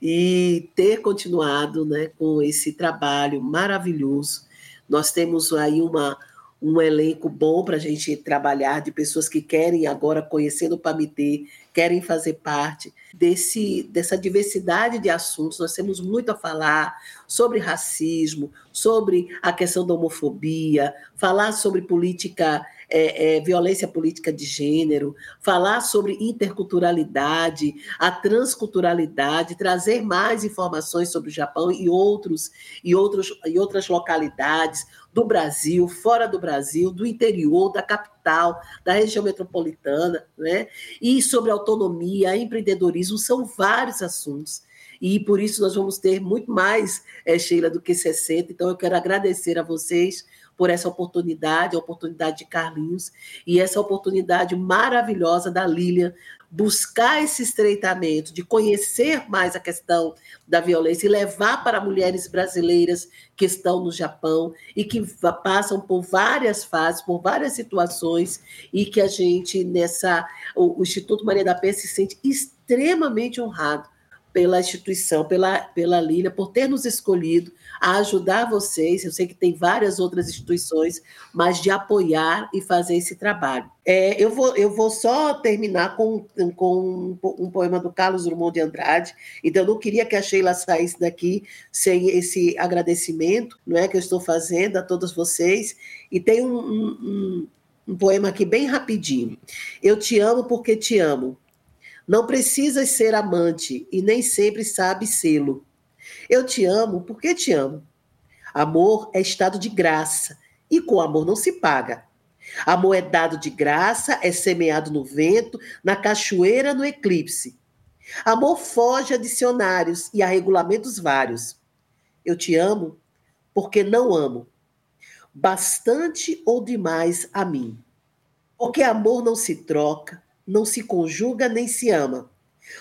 [SPEAKER 2] e ter continuado né, com esse trabalho maravilhoso. Nós temos aí uma, um elenco bom para a gente trabalhar, de pessoas que querem agora, conhecendo o PAMITê, querem fazer parte desse, dessa diversidade de assuntos. Nós temos muito a falar sobre racismo, sobre a questão da homofobia, falar sobre política é, é, violência política de gênero, falar sobre interculturalidade, a transculturalidade, trazer mais informações sobre o Japão e outros e outros e outras localidades do Brasil, fora do Brasil, do interior, da capital, da região metropolitana, né? E sobre autonomia, empreendedorismo, são vários assuntos e por isso nós vamos ter muito mais, é, Sheila, do que 60. Então, eu quero agradecer a vocês por essa oportunidade, a oportunidade de Carlinhos e essa oportunidade maravilhosa da Lilian buscar esse estreitamento, de conhecer mais a questão da violência e levar para mulheres brasileiras que estão no Japão e que passam por várias fases, por várias situações e que a gente nessa o, Instituto Maria da Penha se sente extremamente honrado pela instituição, pela, pela Lília, por ter nos escolhido a ajudar vocês. Eu sei que tem várias outras instituições, mas de apoiar e fazer esse trabalho. É, eu, vou, eu vou só terminar com, com um, poema do Carlos Drummond de Andrade. Então, eu não queria que a Sheila saísse daqui sem esse agradecimento não é, que eu estou fazendo a todos vocês. E tem um, um, um poema aqui bem rapidinho. Eu te amo porque te amo Não precisas ser amante e nem sempre sabe sê-lo. Eu te amo porque te amo. Amor é estado de graça e com amor não se paga. Amor é dado de graça, é semeado no vento, na cachoeira, no eclipse. Amor foge a dicionários e a regulamentos vários. Eu te amo porque não amo. Bastante ou demais a mim. Porque amor não se troca, não se conjuga nem se ama.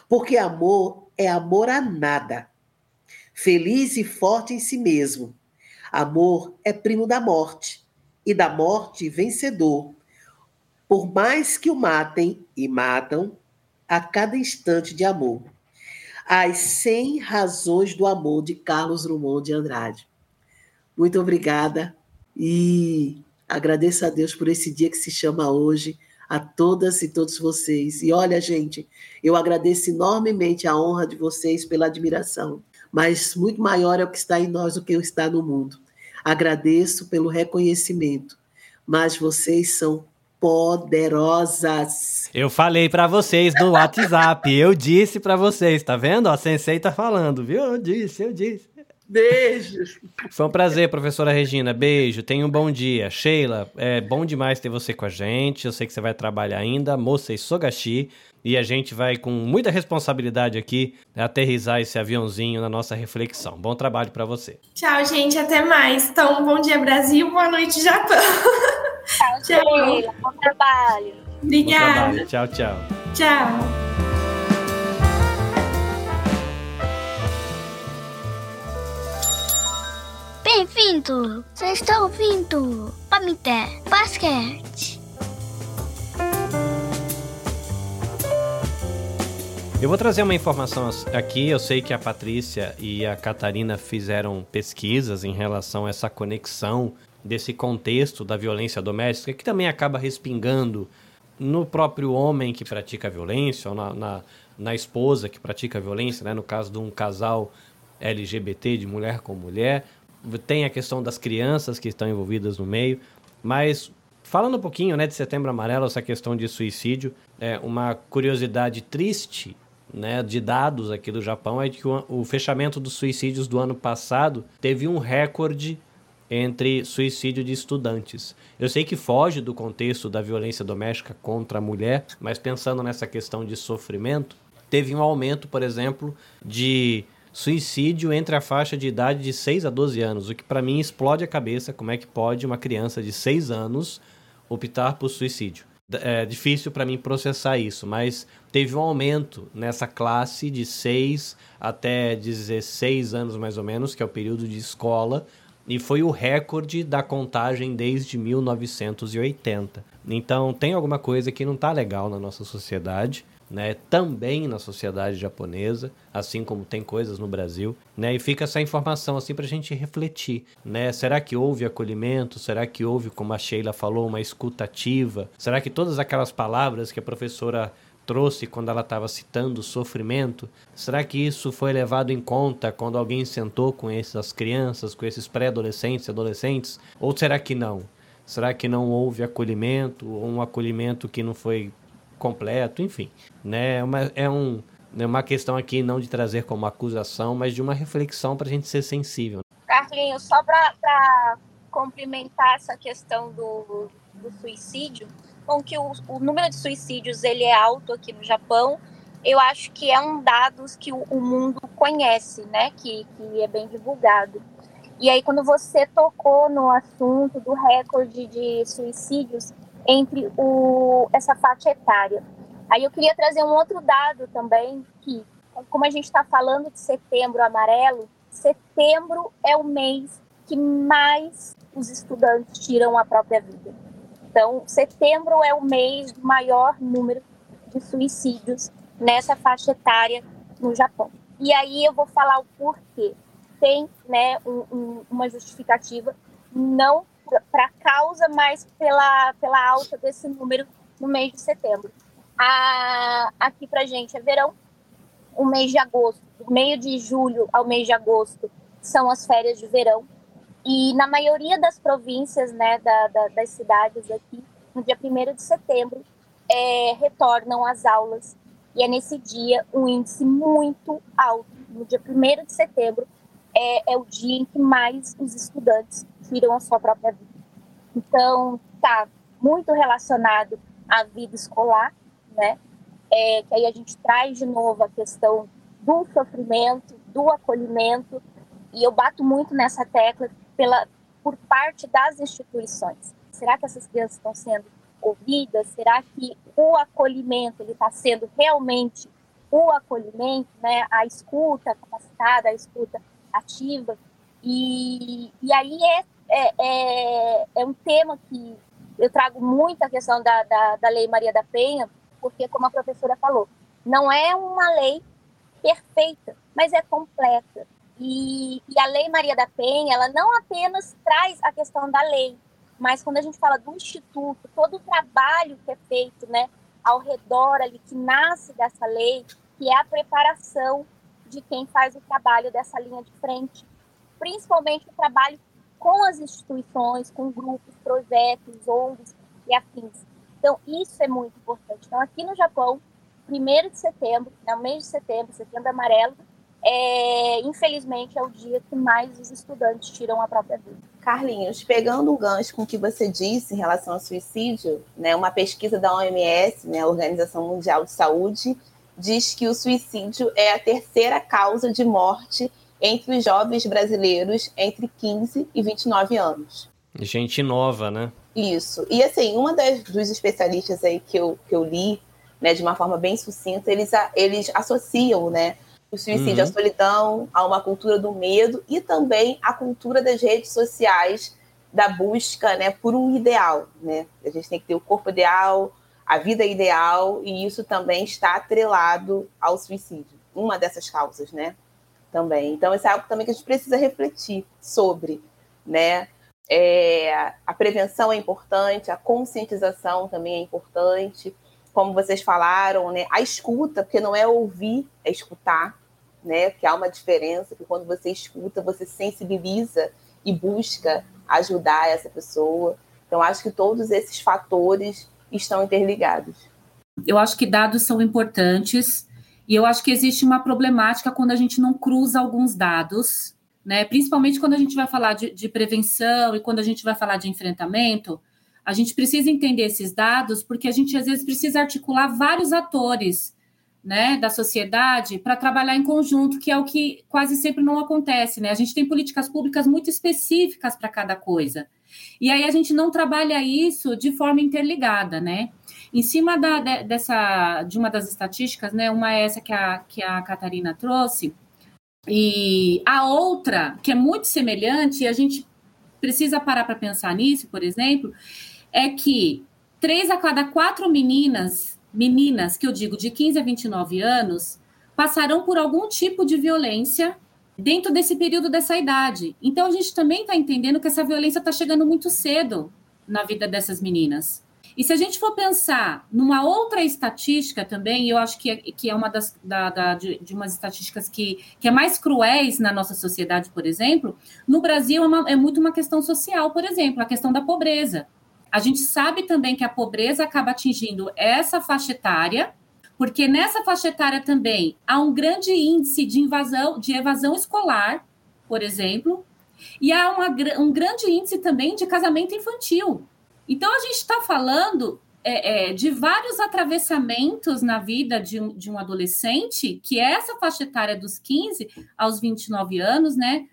[SPEAKER 2] Porque amor é amor a nada. Feliz e forte em si mesmo. Amor é primo da morte e da morte vencedor. Por mais que o matem e matam, a cada instante de amor. As 100 razões do amor de Carlos Drummond de Andrade. Muito obrigada e agradeço a Deus por esse dia que se chama hoje, a todas e todos vocês. E olha, gente, eu agradeço enormemente a honra de vocês pela admiração, mas muito maior é o que está em nós do que o que está no mundo. Agradeço pelo reconhecimento, mas vocês são poderosas.
[SPEAKER 1] Eu falei para vocês no WhatsApp, eu disse para vocês, tá vendo? A Sensei tá falando, viu? Eu disse, eu disse.
[SPEAKER 2] Beijos.
[SPEAKER 1] Foi um prazer, professora Regina. Beijo, tenha um bom dia. Sheila, é bom demais ter você com a gente. Eu sei que você vai trabalhar ainda. Moça e Sogashi. E a gente vai, com muita responsabilidade aqui, aterrizar esse aviãozinho na nossa reflexão. Bom trabalho para você.
[SPEAKER 5] Tchau, gente. Até mais. Então, bom dia, Brasil. Boa noite, Japão.
[SPEAKER 6] Tchau, tchau. Bom trabalho.
[SPEAKER 5] Obrigada.
[SPEAKER 1] Bom trabalho. Tchau, tchau.
[SPEAKER 5] Tchau.
[SPEAKER 7] Bem-vindo! Você está ouvindo Pamité Basquete.
[SPEAKER 1] Eu vou trazer uma informação aqui. Eu sei que a Patrícia e a Catarina fizeram pesquisas em relação a essa conexão desse contexto da violência doméstica, que também acaba respingando no próprio homem que pratica violência, ou na, na, na esposa que pratica violência, né? no caso de um casal LGBT, de mulher com mulher, tem a questão das crianças que estão envolvidas no meio, mas falando um pouquinho né, de Setembro Amarelo, essa questão de suicídio, é uma curiosidade triste né, de dados aqui do Japão é que o, o fechamento dos suicídios do ano passado teve um recorde entre suicídio de estudantes. Eu sei que foge do contexto da violência doméstica contra a mulher, mas pensando nessa questão de sofrimento, teve um aumento, por exemplo, de suicídio entre a faixa de idade de 6 a 12 anos, o que para mim explode a cabeça, como é que pode uma criança de 6 anos optar por suicídio. É difícil para mim processar isso, mas teve um aumento nessa classe de 6 até 16 anos mais ou menos, que é o período de escola, e foi o recorde da contagem desde 1980. Então tem alguma coisa que não está legal na nossa sociedade né, também na sociedade japonesa, assim como tem coisas no Brasil, né, e fica essa informação assim para a gente refletir, né, será que houve acolhimento, será que houve, como a Sheila falou, uma escutativa, será que todas aquelas palavras que a professora trouxe quando ela estava citando o sofrimento, será que isso foi levado em conta quando alguém sentou com essas crianças, com esses pré-adolescentes adolescentes, ou será que não? Será que não houve acolhimento ou um acolhimento que não foi completo, enfim. Né? É uma, é um, é uma questão aqui não de trazer como acusação, mas de uma reflexão para a gente ser sensível.
[SPEAKER 6] Carlinhos, só para complementar essa questão do, do suicídio, com que o, o, número de suicídios ele é alto aqui no Japão, eu acho que é um dado que o, o mundo conhece, né? Que, que é bem divulgado. E aí, quando você tocou no assunto do recorde de suicídios, entre o, essa faixa etária. Aí eu queria trazer um outro dado também, que como a gente está falando de setembro amarelo, setembro é o mês que mais os estudantes tiram a própria vida. Então, setembro é o mês do maior número de suicídios nessa faixa etária no Japão. E aí eu vou falar o porquê. Tem né, um, um, uma justificativa, não para a causa, mas pela, pela alta desse número no mês de setembro. A, aqui para gente é verão, o mês de agosto, do meio de julho ao mês de agosto são as férias de verão. E na maioria das províncias, né, da, da, das cidades aqui, no dia 1 de setembro, é, retornam as aulas e é nesse dia um índice muito alto. No dia 1 de setembro é, é o dia em que mais os estudantes tiram a sua própria vida. Então, tá muito relacionado à vida escolar, né? É, que aí a gente traz de novo a questão do sofrimento, do acolhimento, e eu bato muito nessa tecla pela, por parte das instituições. Será que essas crianças estão sendo ouvidas? Será que o acolhimento ele está sendo realmente o acolhimento, né? A escuta capacitada, a escuta ativa. E, e aí é, é, é, é um tema que eu trago muito a questão da, da, da Lei Maria da Penha, porque, como a professora falou, não é uma lei perfeita, mas é completa. E, e, a Lei Maria da Penha, ela não apenas traz a questão da lei, mas quando a gente fala do instituto, todo o trabalho que é feito, né, ao redor ali, que nasce dessa lei, que é a preparação de quem faz o trabalho dessa linha de frente, principalmente o trabalho com as instituições, com grupos, projetos, ONGs e afins. Então, isso é muito importante. Então, aqui no Japão, 1 de setembro, no mês de setembro, setembro amarelo, é, infelizmente é o dia que mais os estudantes tiram a própria vida.
[SPEAKER 3] Carlinhos, pegando o gancho com o que você disse em relação ao suicídio, né, uma pesquisa da OMS, né, Organização Mundial de Saúde, diz que o suicídio é a terceira causa de morte entre os jovens brasileiros entre 15 e 29 anos.
[SPEAKER 1] Gente nova, né?
[SPEAKER 3] Isso. E assim, uma das, dos especialistas aí que eu, que eu li, né, de uma forma bem sucinta, eles, eles associam, né, o suicídio, uhum. à solidão, a uma cultura do medo e também a cultura das redes sociais da busca, né, por um ideal, né? A gente tem que ter o corpo ideal, a vida ideal e isso também está atrelado ao suicídio, uma dessas causas, né? Também. Então isso é algo também que a gente precisa refletir sobre, né? É, a prevenção é importante, a conscientização também é importante, como vocês falaram, né? A escuta, porque não é ouvir, é escutar, né? Que há uma diferença, que quando você escuta, você sensibiliza e busca ajudar essa pessoa. Então, acho que todos esses fatores estão interligados.
[SPEAKER 4] Eu acho que dados são importantes e eu acho que existe uma problemática quando a gente não cruza alguns dados, né? Principalmente quando a gente vai falar de, de prevenção e quando a gente vai falar de enfrentamento, a gente precisa entender esses dados porque a gente às vezes precisa articular vários atores né, da sociedade para trabalhar em conjunto, que é o que quase sempre não acontece, né? A gente tem políticas públicas muito específicas para cada coisa. E aí a gente não trabalha isso de forma interligada, né? Em cima da, de, dessa, de uma das estatísticas, né? Uma é essa que a, que a Catarina trouxe, e a outra, que é muito semelhante, e a gente precisa parar para pensar nisso, por exemplo, é que três a cada quatro meninas meninas, que eu digo de 15 a 29 anos, passarão por algum tipo de violência dentro desse período dessa idade. Então a gente também está entendendo que essa violência está chegando muito cedo na vida dessas meninas. E se a gente for pensar numa outra estatística também, eu acho que é, que é uma das da, da, de, de, umas estatísticas que, que é mais cruéis na nossa sociedade, por exemplo, no Brasil é, uma, é muito uma questão social, por exemplo, a questão da pobreza. A gente sabe também que a pobreza acaba atingindo essa faixa etária, porque nessa faixa etária também há um grande índice de invasão, de evasão escolar, por exemplo, e há uma, um grande índice também de casamento infantil. Então a gente está falando é, é, de vários atravessamentos na vida de um, de um adolescente, que é essa faixa etária dos 15 aos 29 anos, né?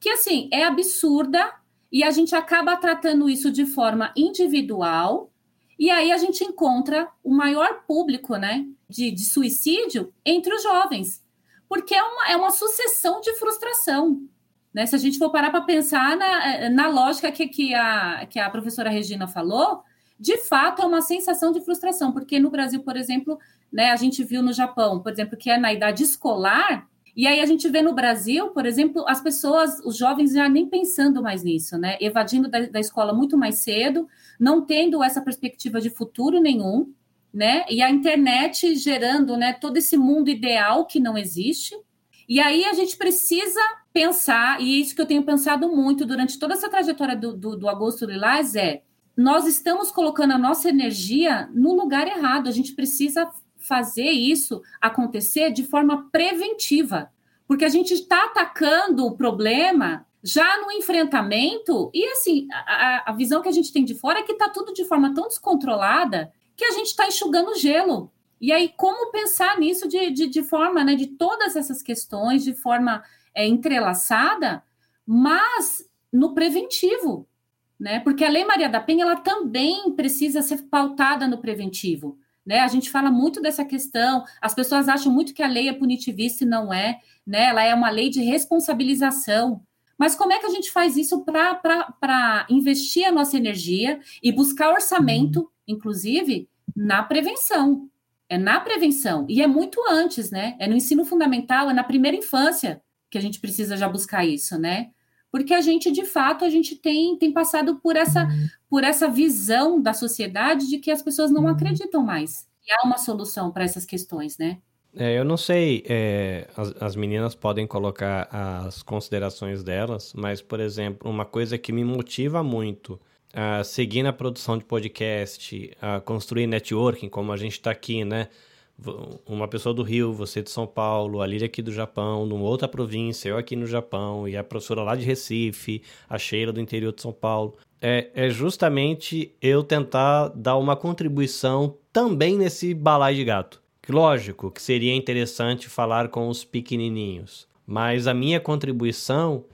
[SPEAKER 4] Que assim é absurda, e a gente acaba tratando isso de forma individual, e aí a gente encontra o maior público né, de, de suicídio entre os jovens, porque é uma, é uma sucessão de frustração. Né? Se a gente for parar para pensar na, na lógica que, que, a, que a professora Regina falou, de fato é uma sensação de frustração, porque no Brasil, por exemplo, né, a gente viu no Japão, por exemplo, que é na idade escolar, e aí a gente vê no Brasil, por exemplo, as pessoas, os jovens já nem pensando mais nisso, né? Evadindo da, da escola muito mais cedo, não tendo essa perspectiva de futuro nenhum, né? E a internet gerando, né, todo esse mundo ideal que não existe. E aí a gente precisa pensar, e isso que eu tenho pensado muito durante toda essa trajetória do, do, do Agosto Lilás é nós estamos colocando a nossa energia no lugar errado. A gente precisa fazer isso acontecer de forma preventiva, porque a gente está atacando o problema já no enfrentamento, e assim, a, a visão que a gente tem de fora é que está tudo de forma tão descontrolada que a gente está enxugando gelo. E aí, como pensar nisso de, de, de, forma, né, de todas essas questões, de forma é, entrelaçada, mas no preventivo, né? Porque a Lei Maria da Penha, ela também precisa ser pautada no preventivo. Né? A gente fala muito dessa questão, as pessoas acham muito que a lei é punitivista e não é, né? Ela é uma lei de responsabilização. Mas como é que a gente faz isso para investir a nossa energia e buscar orçamento, inclusive, na prevenção? É na prevenção. E é muito antes, né? É no ensino fundamental, é na primeira infância que a gente precisa já buscar isso, né? Porque a gente, de fato, a gente tem, tem passado por essa, por essa visão da sociedade de que as pessoas não acreditam mais. E há uma solução para essas questões, né?
[SPEAKER 1] É, eu não sei, é, as, as, meninas podem colocar as considerações delas, mas, por exemplo, uma coisa que me motiva muito a seguir na produção de podcast, a construir networking, como a gente está aqui, né? Uma pessoa do Rio, você de São Paulo, a Lília aqui do Japão, numa outra província, eu aqui no Japão, e a professora lá de Recife, a Sheila do interior de São Paulo. É, é justamente eu tentar dar uma contribuição também nesse balai de gato Lógico que seria interessante falar com os pequenininhos, mas a minha contribuição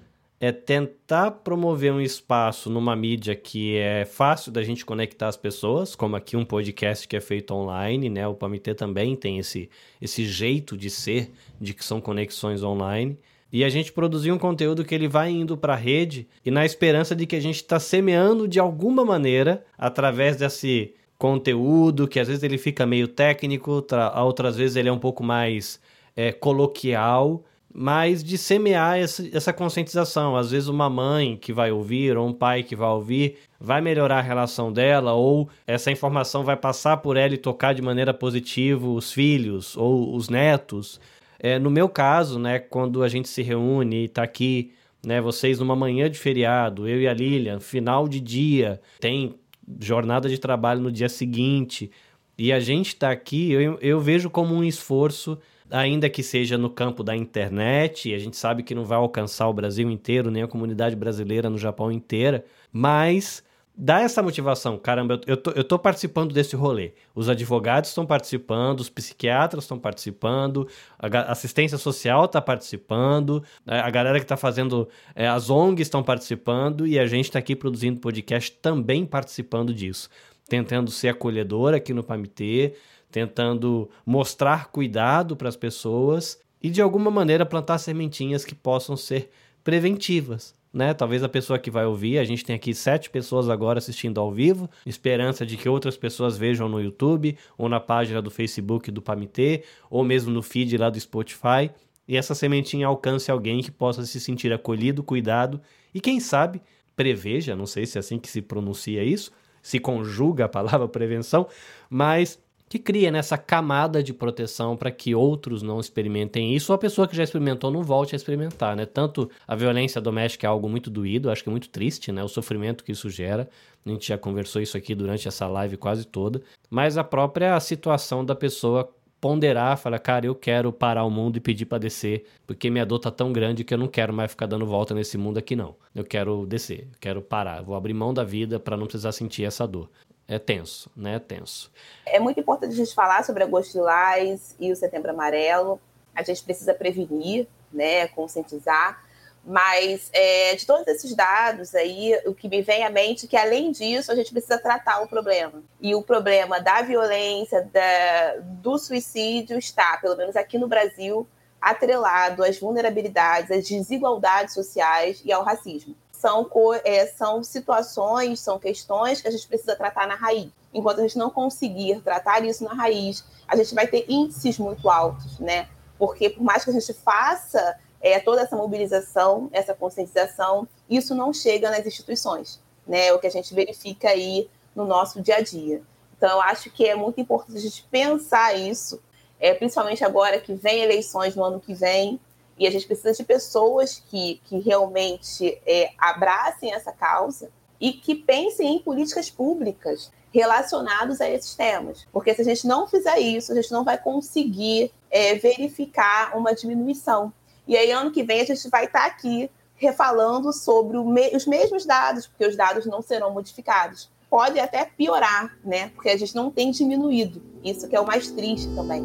[SPEAKER 1] é tentar promover um espaço numa mídia que é fácil da gente conectar as pessoas, como aqui um podcast que é feito online, né? O Pamitê também tem esse, esse jeito de ser, de que são conexões online. E a gente produzir um conteúdo que ele vai indo para a rede e na esperança de que a gente está semeando de alguma maneira, através desse conteúdo, que às vezes ele fica meio técnico, outras vezes ele é um pouco mais é, coloquial, mas de semear essa, conscientização. Às vezes uma mãe que vai ouvir, ou um pai que vai ouvir, vai melhorar a relação dela, ou essa informação vai passar por ela e tocar de maneira positiva os filhos ou os netos. É, no meu caso, né, quando a gente se reúne e está aqui, né, vocês numa manhã de feriado, eu e a Lilian, final de dia, tem jornada de trabalho no dia seguinte. E a gente está aqui, eu, eu vejo como um esforço, ainda que seja no campo da internet, a gente sabe que não vai alcançar o Brasil inteiro, nem a comunidade brasileira no Japão inteira, mas dá essa motivação. Caramba, eu tô, eu tô participando desse rolê. Os advogados estão participando, os psiquiatras estão participando, a assistência social está participando, a galera que está fazendo, é, as ONGs estão participando e a gente está aqui produzindo podcast também participando disso. Tentando ser acolhedor aqui no Pamitê, tentando mostrar cuidado para as pessoas e de alguma maneira plantar sementinhas que possam ser preventivas né? Talvez a pessoa que vai ouvir, a gente tem aqui sete pessoas agora assistindo ao vivo, esperança de que outras pessoas vejam no YouTube, ou na página do Facebook do Pamitê, ou mesmo no feed lá do Spotify, e essa sementinha alcance alguém que possa se sentir acolhido, cuidado, e quem sabe, preveja, não sei se é assim que se pronuncia isso, se conjuga a palavra prevenção, mas que cria nessa camada de proteção para que outros não experimentem isso, ou a pessoa que já experimentou não volte a experimentar, né? Tanto a violência doméstica é algo muito doído, acho que é muito triste, né? O sofrimento que isso gera. A gente já conversou isso aqui durante essa live quase toda, mas a própria situação da pessoa ponderar, falar, cara, eu quero parar o mundo e pedir para descer, porque minha dor tá tão grande que eu não quero mais ficar dando volta nesse mundo aqui não. Eu quero descer, quero parar, vou abrir mão da vida para não precisar sentir essa dor é tenso, né? É tenso.
[SPEAKER 3] É muito importante a gente falar sobre agosto lilás e o setembro amarelo. A gente precisa prevenir, né? Conscientizar. Mas é, de todos esses dados aí, o que me vem à mente é que, além disso, a gente precisa tratar o problema. E o problema da violência, da, do suicídio está, pelo menos aqui no Brasil, atrelado às vulnerabilidades, às desigualdades sociais e ao racismo são, é, são situações, são questões que a gente precisa tratar na raiz. Enquanto a gente não conseguir tratar isso na raiz, a gente vai ter índices muito altos, né? Porque por mais que a gente faça é, toda essa mobilização, essa conscientização, isso não chega nas instituições, né? É o que a gente verifica aí no nosso dia a dia. Então, eu acho que é muito importante a gente pensar isso, é, principalmente agora que vem eleições no ano que vem, e a gente precisa de pessoas que, que realmente é, abracem essa causa e que pensem em políticas públicas. relacionados a esses temas. Porque se a gente não fizer isso, a gente não vai conseguir é, verificar uma diminuição. E aí, ano que vem, a gente vai estar tá aqui refalando sobre me os mesmos dados, porque os dados não serão modificados. Pode até piorar, né? Porque a gente não tem diminuído. Isso que é o mais triste também.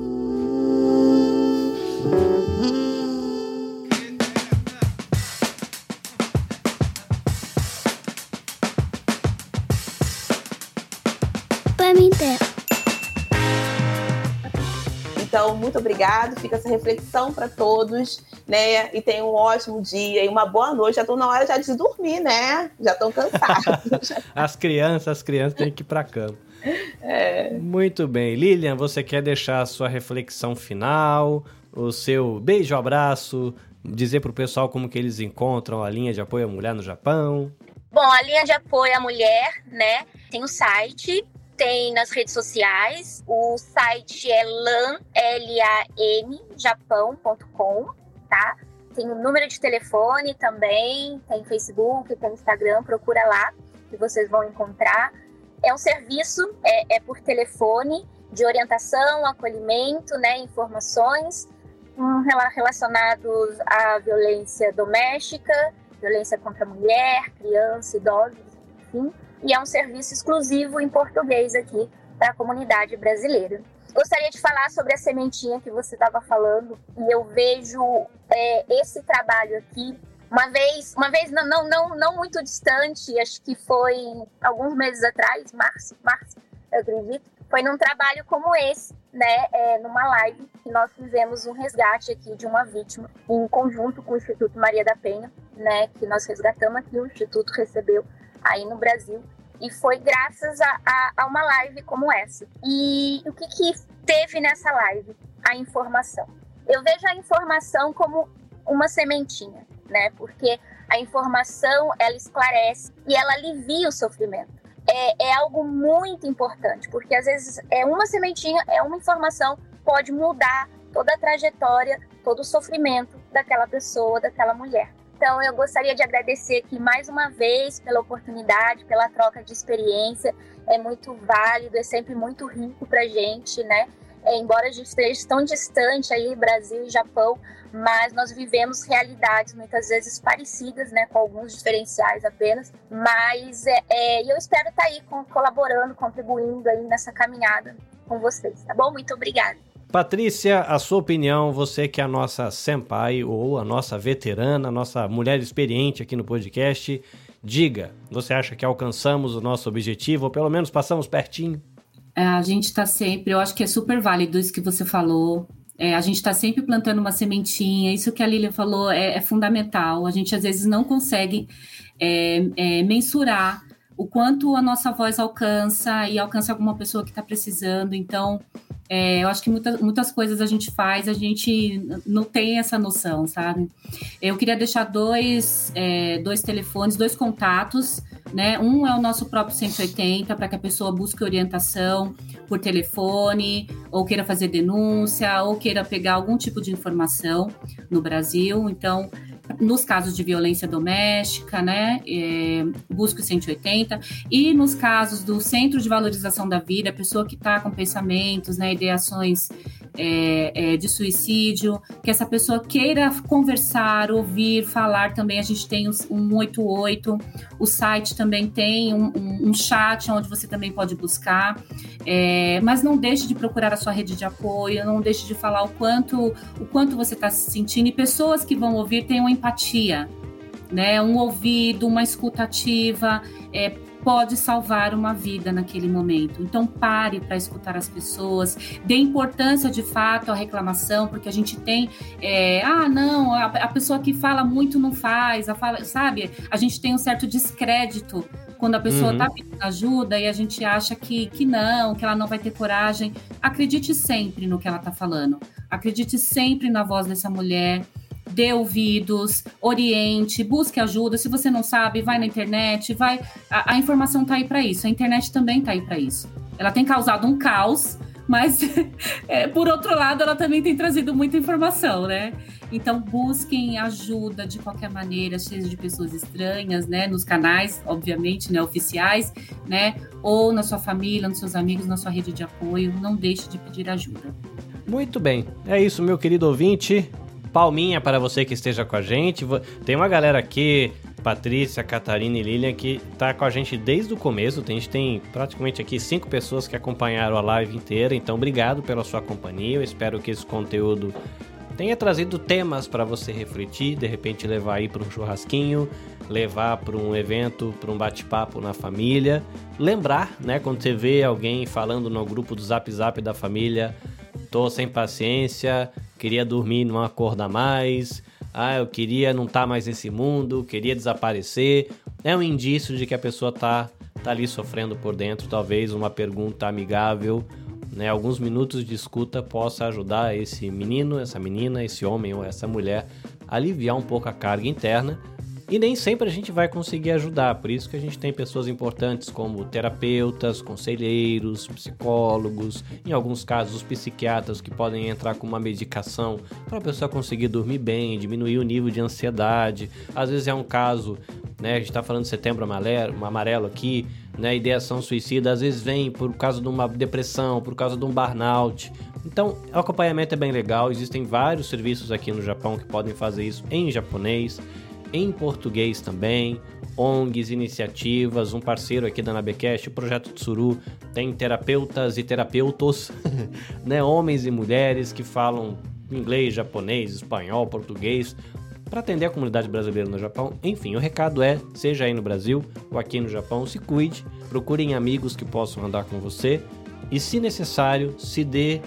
[SPEAKER 3] Então, muito obrigado. Fica essa reflexão para todos, né? E tenham um ótimo dia e uma boa noite. Já estou na hora já de dormir, né? Já estão cansados.
[SPEAKER 1] as crianças, as crianças têm que ir para cama. É. Muito bem. Lilian, você quer deixar a sua reflexão final, o seu beijo, abraço, dizer para o pessoal como que eles encontram a linha de apoio à mulher no Japão?
[SPEAKER 6] Bom, a linha de apoio à mulher, né, tem o site tem nas redes sociais. O site é lan, L-A-M, japão.com, tá? Tem o número de telefone também, tem Facebook, tem Instagram, procura lá que vocês vão encontrar. É um serviço, é, é por telefone, de orientação, acolhimento, né, informações um, relacionados à violência doméstica, violência contra a mulher, criança, idosos, enfim e é um serviço exclusivo em português aqui para a comunidade brasileira. Gostaria de falar sobre a sementinha que você estava falando e eu vejo é, esse trabalho aqui. Uma vez, uma vez não, não, não, não muito distante, acho que foi alguns meses atrás, março, março, eu acredito, foi num trabalho como esse, né, é, numa live que nós fizemos um resgate aqui de uma vítima em conjunto com o Instituto Maria da Penha, né, que nós resgatamos aqui, o Instituto recebeu aí no Brasil. E foi graças a, a, a uma live como essa. E o que, que teve nessa live? A informação. Eu vejo a informação como uma sementinha, né? Porque a informação ela esclarece e ela alivia o sofrimento. É, é algo muito importante, porque às vezes é uma sementinha, é uma informação, pode mudar toda a trajetória, todo o sofrimento daquela pessoa, daquela mulher. Então, eu gostaria de agradecer aqui mais uma vez pela oportunidade, pela troca de experiência. É muito válido, é sempre muito rico para gente, né? É, embora a gente esteja tão distante aí, Brasil e Japão, mas nós vivemos realidades muitas vezes parecidas, né, com alguns diferenciais apenas. Mas é, é, eu espero estar tá aí colaborando, contribuindo aí nessa caminhada com vocês, tá bom? Muito obrigada.
[SPEAKER 1] Patrícia, a sua opinião, você que é a nossa senpai ou a nossa veterana, a nossa mulher experiente aqui no podcast, diga, você acha que alcançamos o nosso objetivo ou pelo menos passamos pertinho?
[SPEAKER 4] É, a gente está sempre, eu acho que é super válido isso que você falou. É, a gente está sempre plantando uma sementinha, isso que a Lília falou é, é fundamental. A gente às vezes não consegue é, é, mensurar o quanto a nossa voz alcança e alcança alguma pessoa que está precisando. Então, é, eu acho que muita, muitas coisas a gente faz, a gente não tem essa noção, sabe? Eu queria deixar dois, é, dois telefones, dois contatos, né? Um é o nosso próprio 180, para que a pessoa busque orientação por telefone, ou queira fazer denúncia, ou queira pegar algum tipo de informação no Brasil. Então, nos casos de violência doméstica, né, é, busca o 180, e nos casos do Centro de Valorização da Vida, a pessoa que está com pensamentos, né, ideações é, é, de suicídio, que essa pessoa queira conversar, ouvir, falar também, a gente tem o 188, o site também tem um, um, um chat onde você também pode buscar, é, mas não deixe de procurar a sua rede de apoio, não deixe de falar o quanto, o quanto você está se sentindo, e pessoas que vão ouvir tenham empatia, né? Um ouvido, uma escutativa, é, pode salvar uma vida naquele momento. Então pare para escutar as pessoas, dê importância de fato à reclamação, porque a gente tem, é, ah, não, a, a, pessoa que fala muito não faz, a fala, sabe? A gente tem um certo descrédito quando a pessoa está uhum. pedindo ajuda e a gente acha que, que não, que ela não vai ter coragem. Acredite sempre no que ela está falando. Acredite sempre na voz dessa mulher dê ouvidos, oriente, busque ajuda. Se você não sabe, vai na internet, vai. A, a informação está aí para isso. A internet também está aí para isso. Ela tem causado um caos, mas é, por outro lado, ela também tem trazido muita informação, né? Então busquem ajuda de qualquer maneira, seja de pessoas estranhas, né, nos canais, obviamente, né, oficiais, né, ou na sua família, nos seus amigos, na sua rede de apoio. Não deixe de pedir ajuda.
[SPEAKER 1] Muito bem, é isso, meu querido ouvinte. Palminha para você que esteja com a gente. Tem uma galera aqui Patrícia, Catarina e Lilian, que tá com a gente desde o começo. A gente tem praticamente aqui cinco pessoas que acompanharam a live inteira. Então, obrigado pela sua companhia. Eu espero que esse conteúdo tenha trazido temas para você refletir, de repente levar aí para um churrasquinho, levar para um evento, para um bate-papo na família. Lembrar, né, quando você vê alguém falando no grupo do Zap Zap da família, tô sem paciência, queria dormir, não acordar mais ah, eu queria não estar tá mais nesse mundo, queria desaparecer. É um indício de que a pessoa tá, tá ali sofrendo por dentro. Talvez uma pergunta amigável, né? Alguns minutos de escuta possa ajudar esse menino, essa menina, esse homem ou essa mulher a aliviar um pouco a carga interna e nem sempre a gente vai conseguir ajudar, por isso que a gente tem pessoas importantes como terapeutas, conselheiros, psicólogos, em alguns casos os psiquiatras que podem entrar com uma medicação para a pessoa conseguir dormir bem, diminuir o nível de ansiedade. Às vezes é um caso, né, a gente está falando de setembro amarelo, aqui, né, ideação suicida, às vezes vem por causa de uma depressão, por causa de um burnout. Então, o acompanhamento é bem legal, existem vários serviços aqui no Japão que podem fazer isso em japonês em português também, ONGs, iniciativas, um parceiro aqui da Nabecast, o Projeto Tsuru, tem terapeutas e terapeutos, né, homens e mulheres que falam inglês, japonês, espanhol, português, para atender a comunidade brasileira no Japão. Enfim, o recado é, seja aí no Brasil ou aqui no Japão, se cuide, procurem amigos que possam andar com você e, se necessário, se dê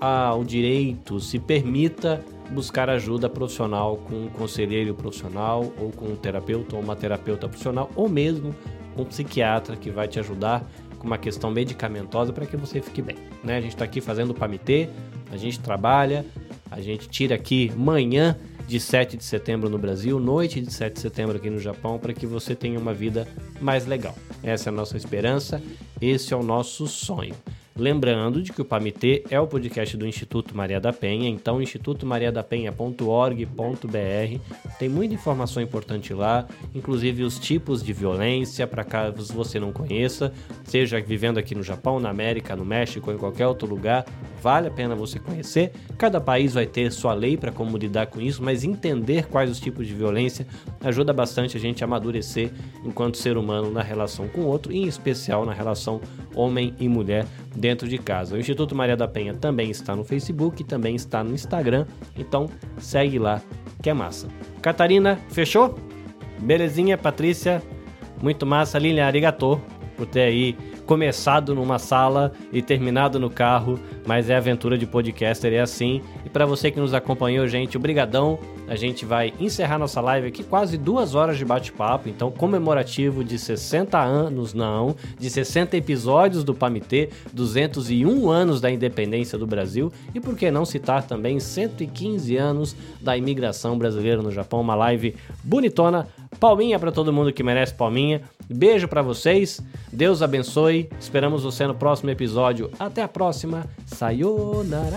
[SPEAKER 1] ao direito, se permita buscar ajuda profissional com um conselheiro profissional ou com um terapeuta ou uma terapeuta profissional ou mesmo um psiquiatra que vai te ajudar com uma questão medicamentosa para que você fique bem. Né? A gente está aqui fazendo o PAMITê, a gente trabalha, a gente tira aqui manhã de 7 de setembro no Brasil, noite de 7 de setembro aqui no Japão, para que você tenha uma vida mais legal. Essa é a nossa esperança, esse é o nosso sonho. Lembrando de que o PAMITê é o podcast do Instituto Maria da Penha, então institutomariadapenha.org.br tem muita informação importante lá, inclusive os tipos de violência, para caso você não conheça, seja vivendo aqui no Japão, na América, no México ou em qualquer outro lugar, vale a pena você conhecer. Cada país vai ter sua lei para como lidar com isso, mas entender quais os tipos de violência ajuda bastante a gente a amadurecer enquanto ser humano na relação com o outro, em especial na relação homem e mulher dentro de casa. O Instituto Maria da Penha também está no Facebook, também está no Instagram, então segue lá que é massa. Catarina, fechou? Belezinha, Patrícia, muito massa. Lilian, arigato por ter aí começado numa sala e terminado no carro, mas é aventura de podcaster, é assim. E para você que nos acompanhou, gente, obrigadão. A gente vai encerrar nossa live aqui, quase duas horas de bate-papo, então comemorativo de 60 anos, não, de 60 episódios do Pamitê, 201 anos da independência do Brasil e por que não citar também 115 anos da imigração brasileira no Japão, uma live bonitona. Palminha para todo mundo que merece palminha. Beijo para vocês. Deus abençoe. Esperamos você no próximo episódio. Até a próxima. Sayonara.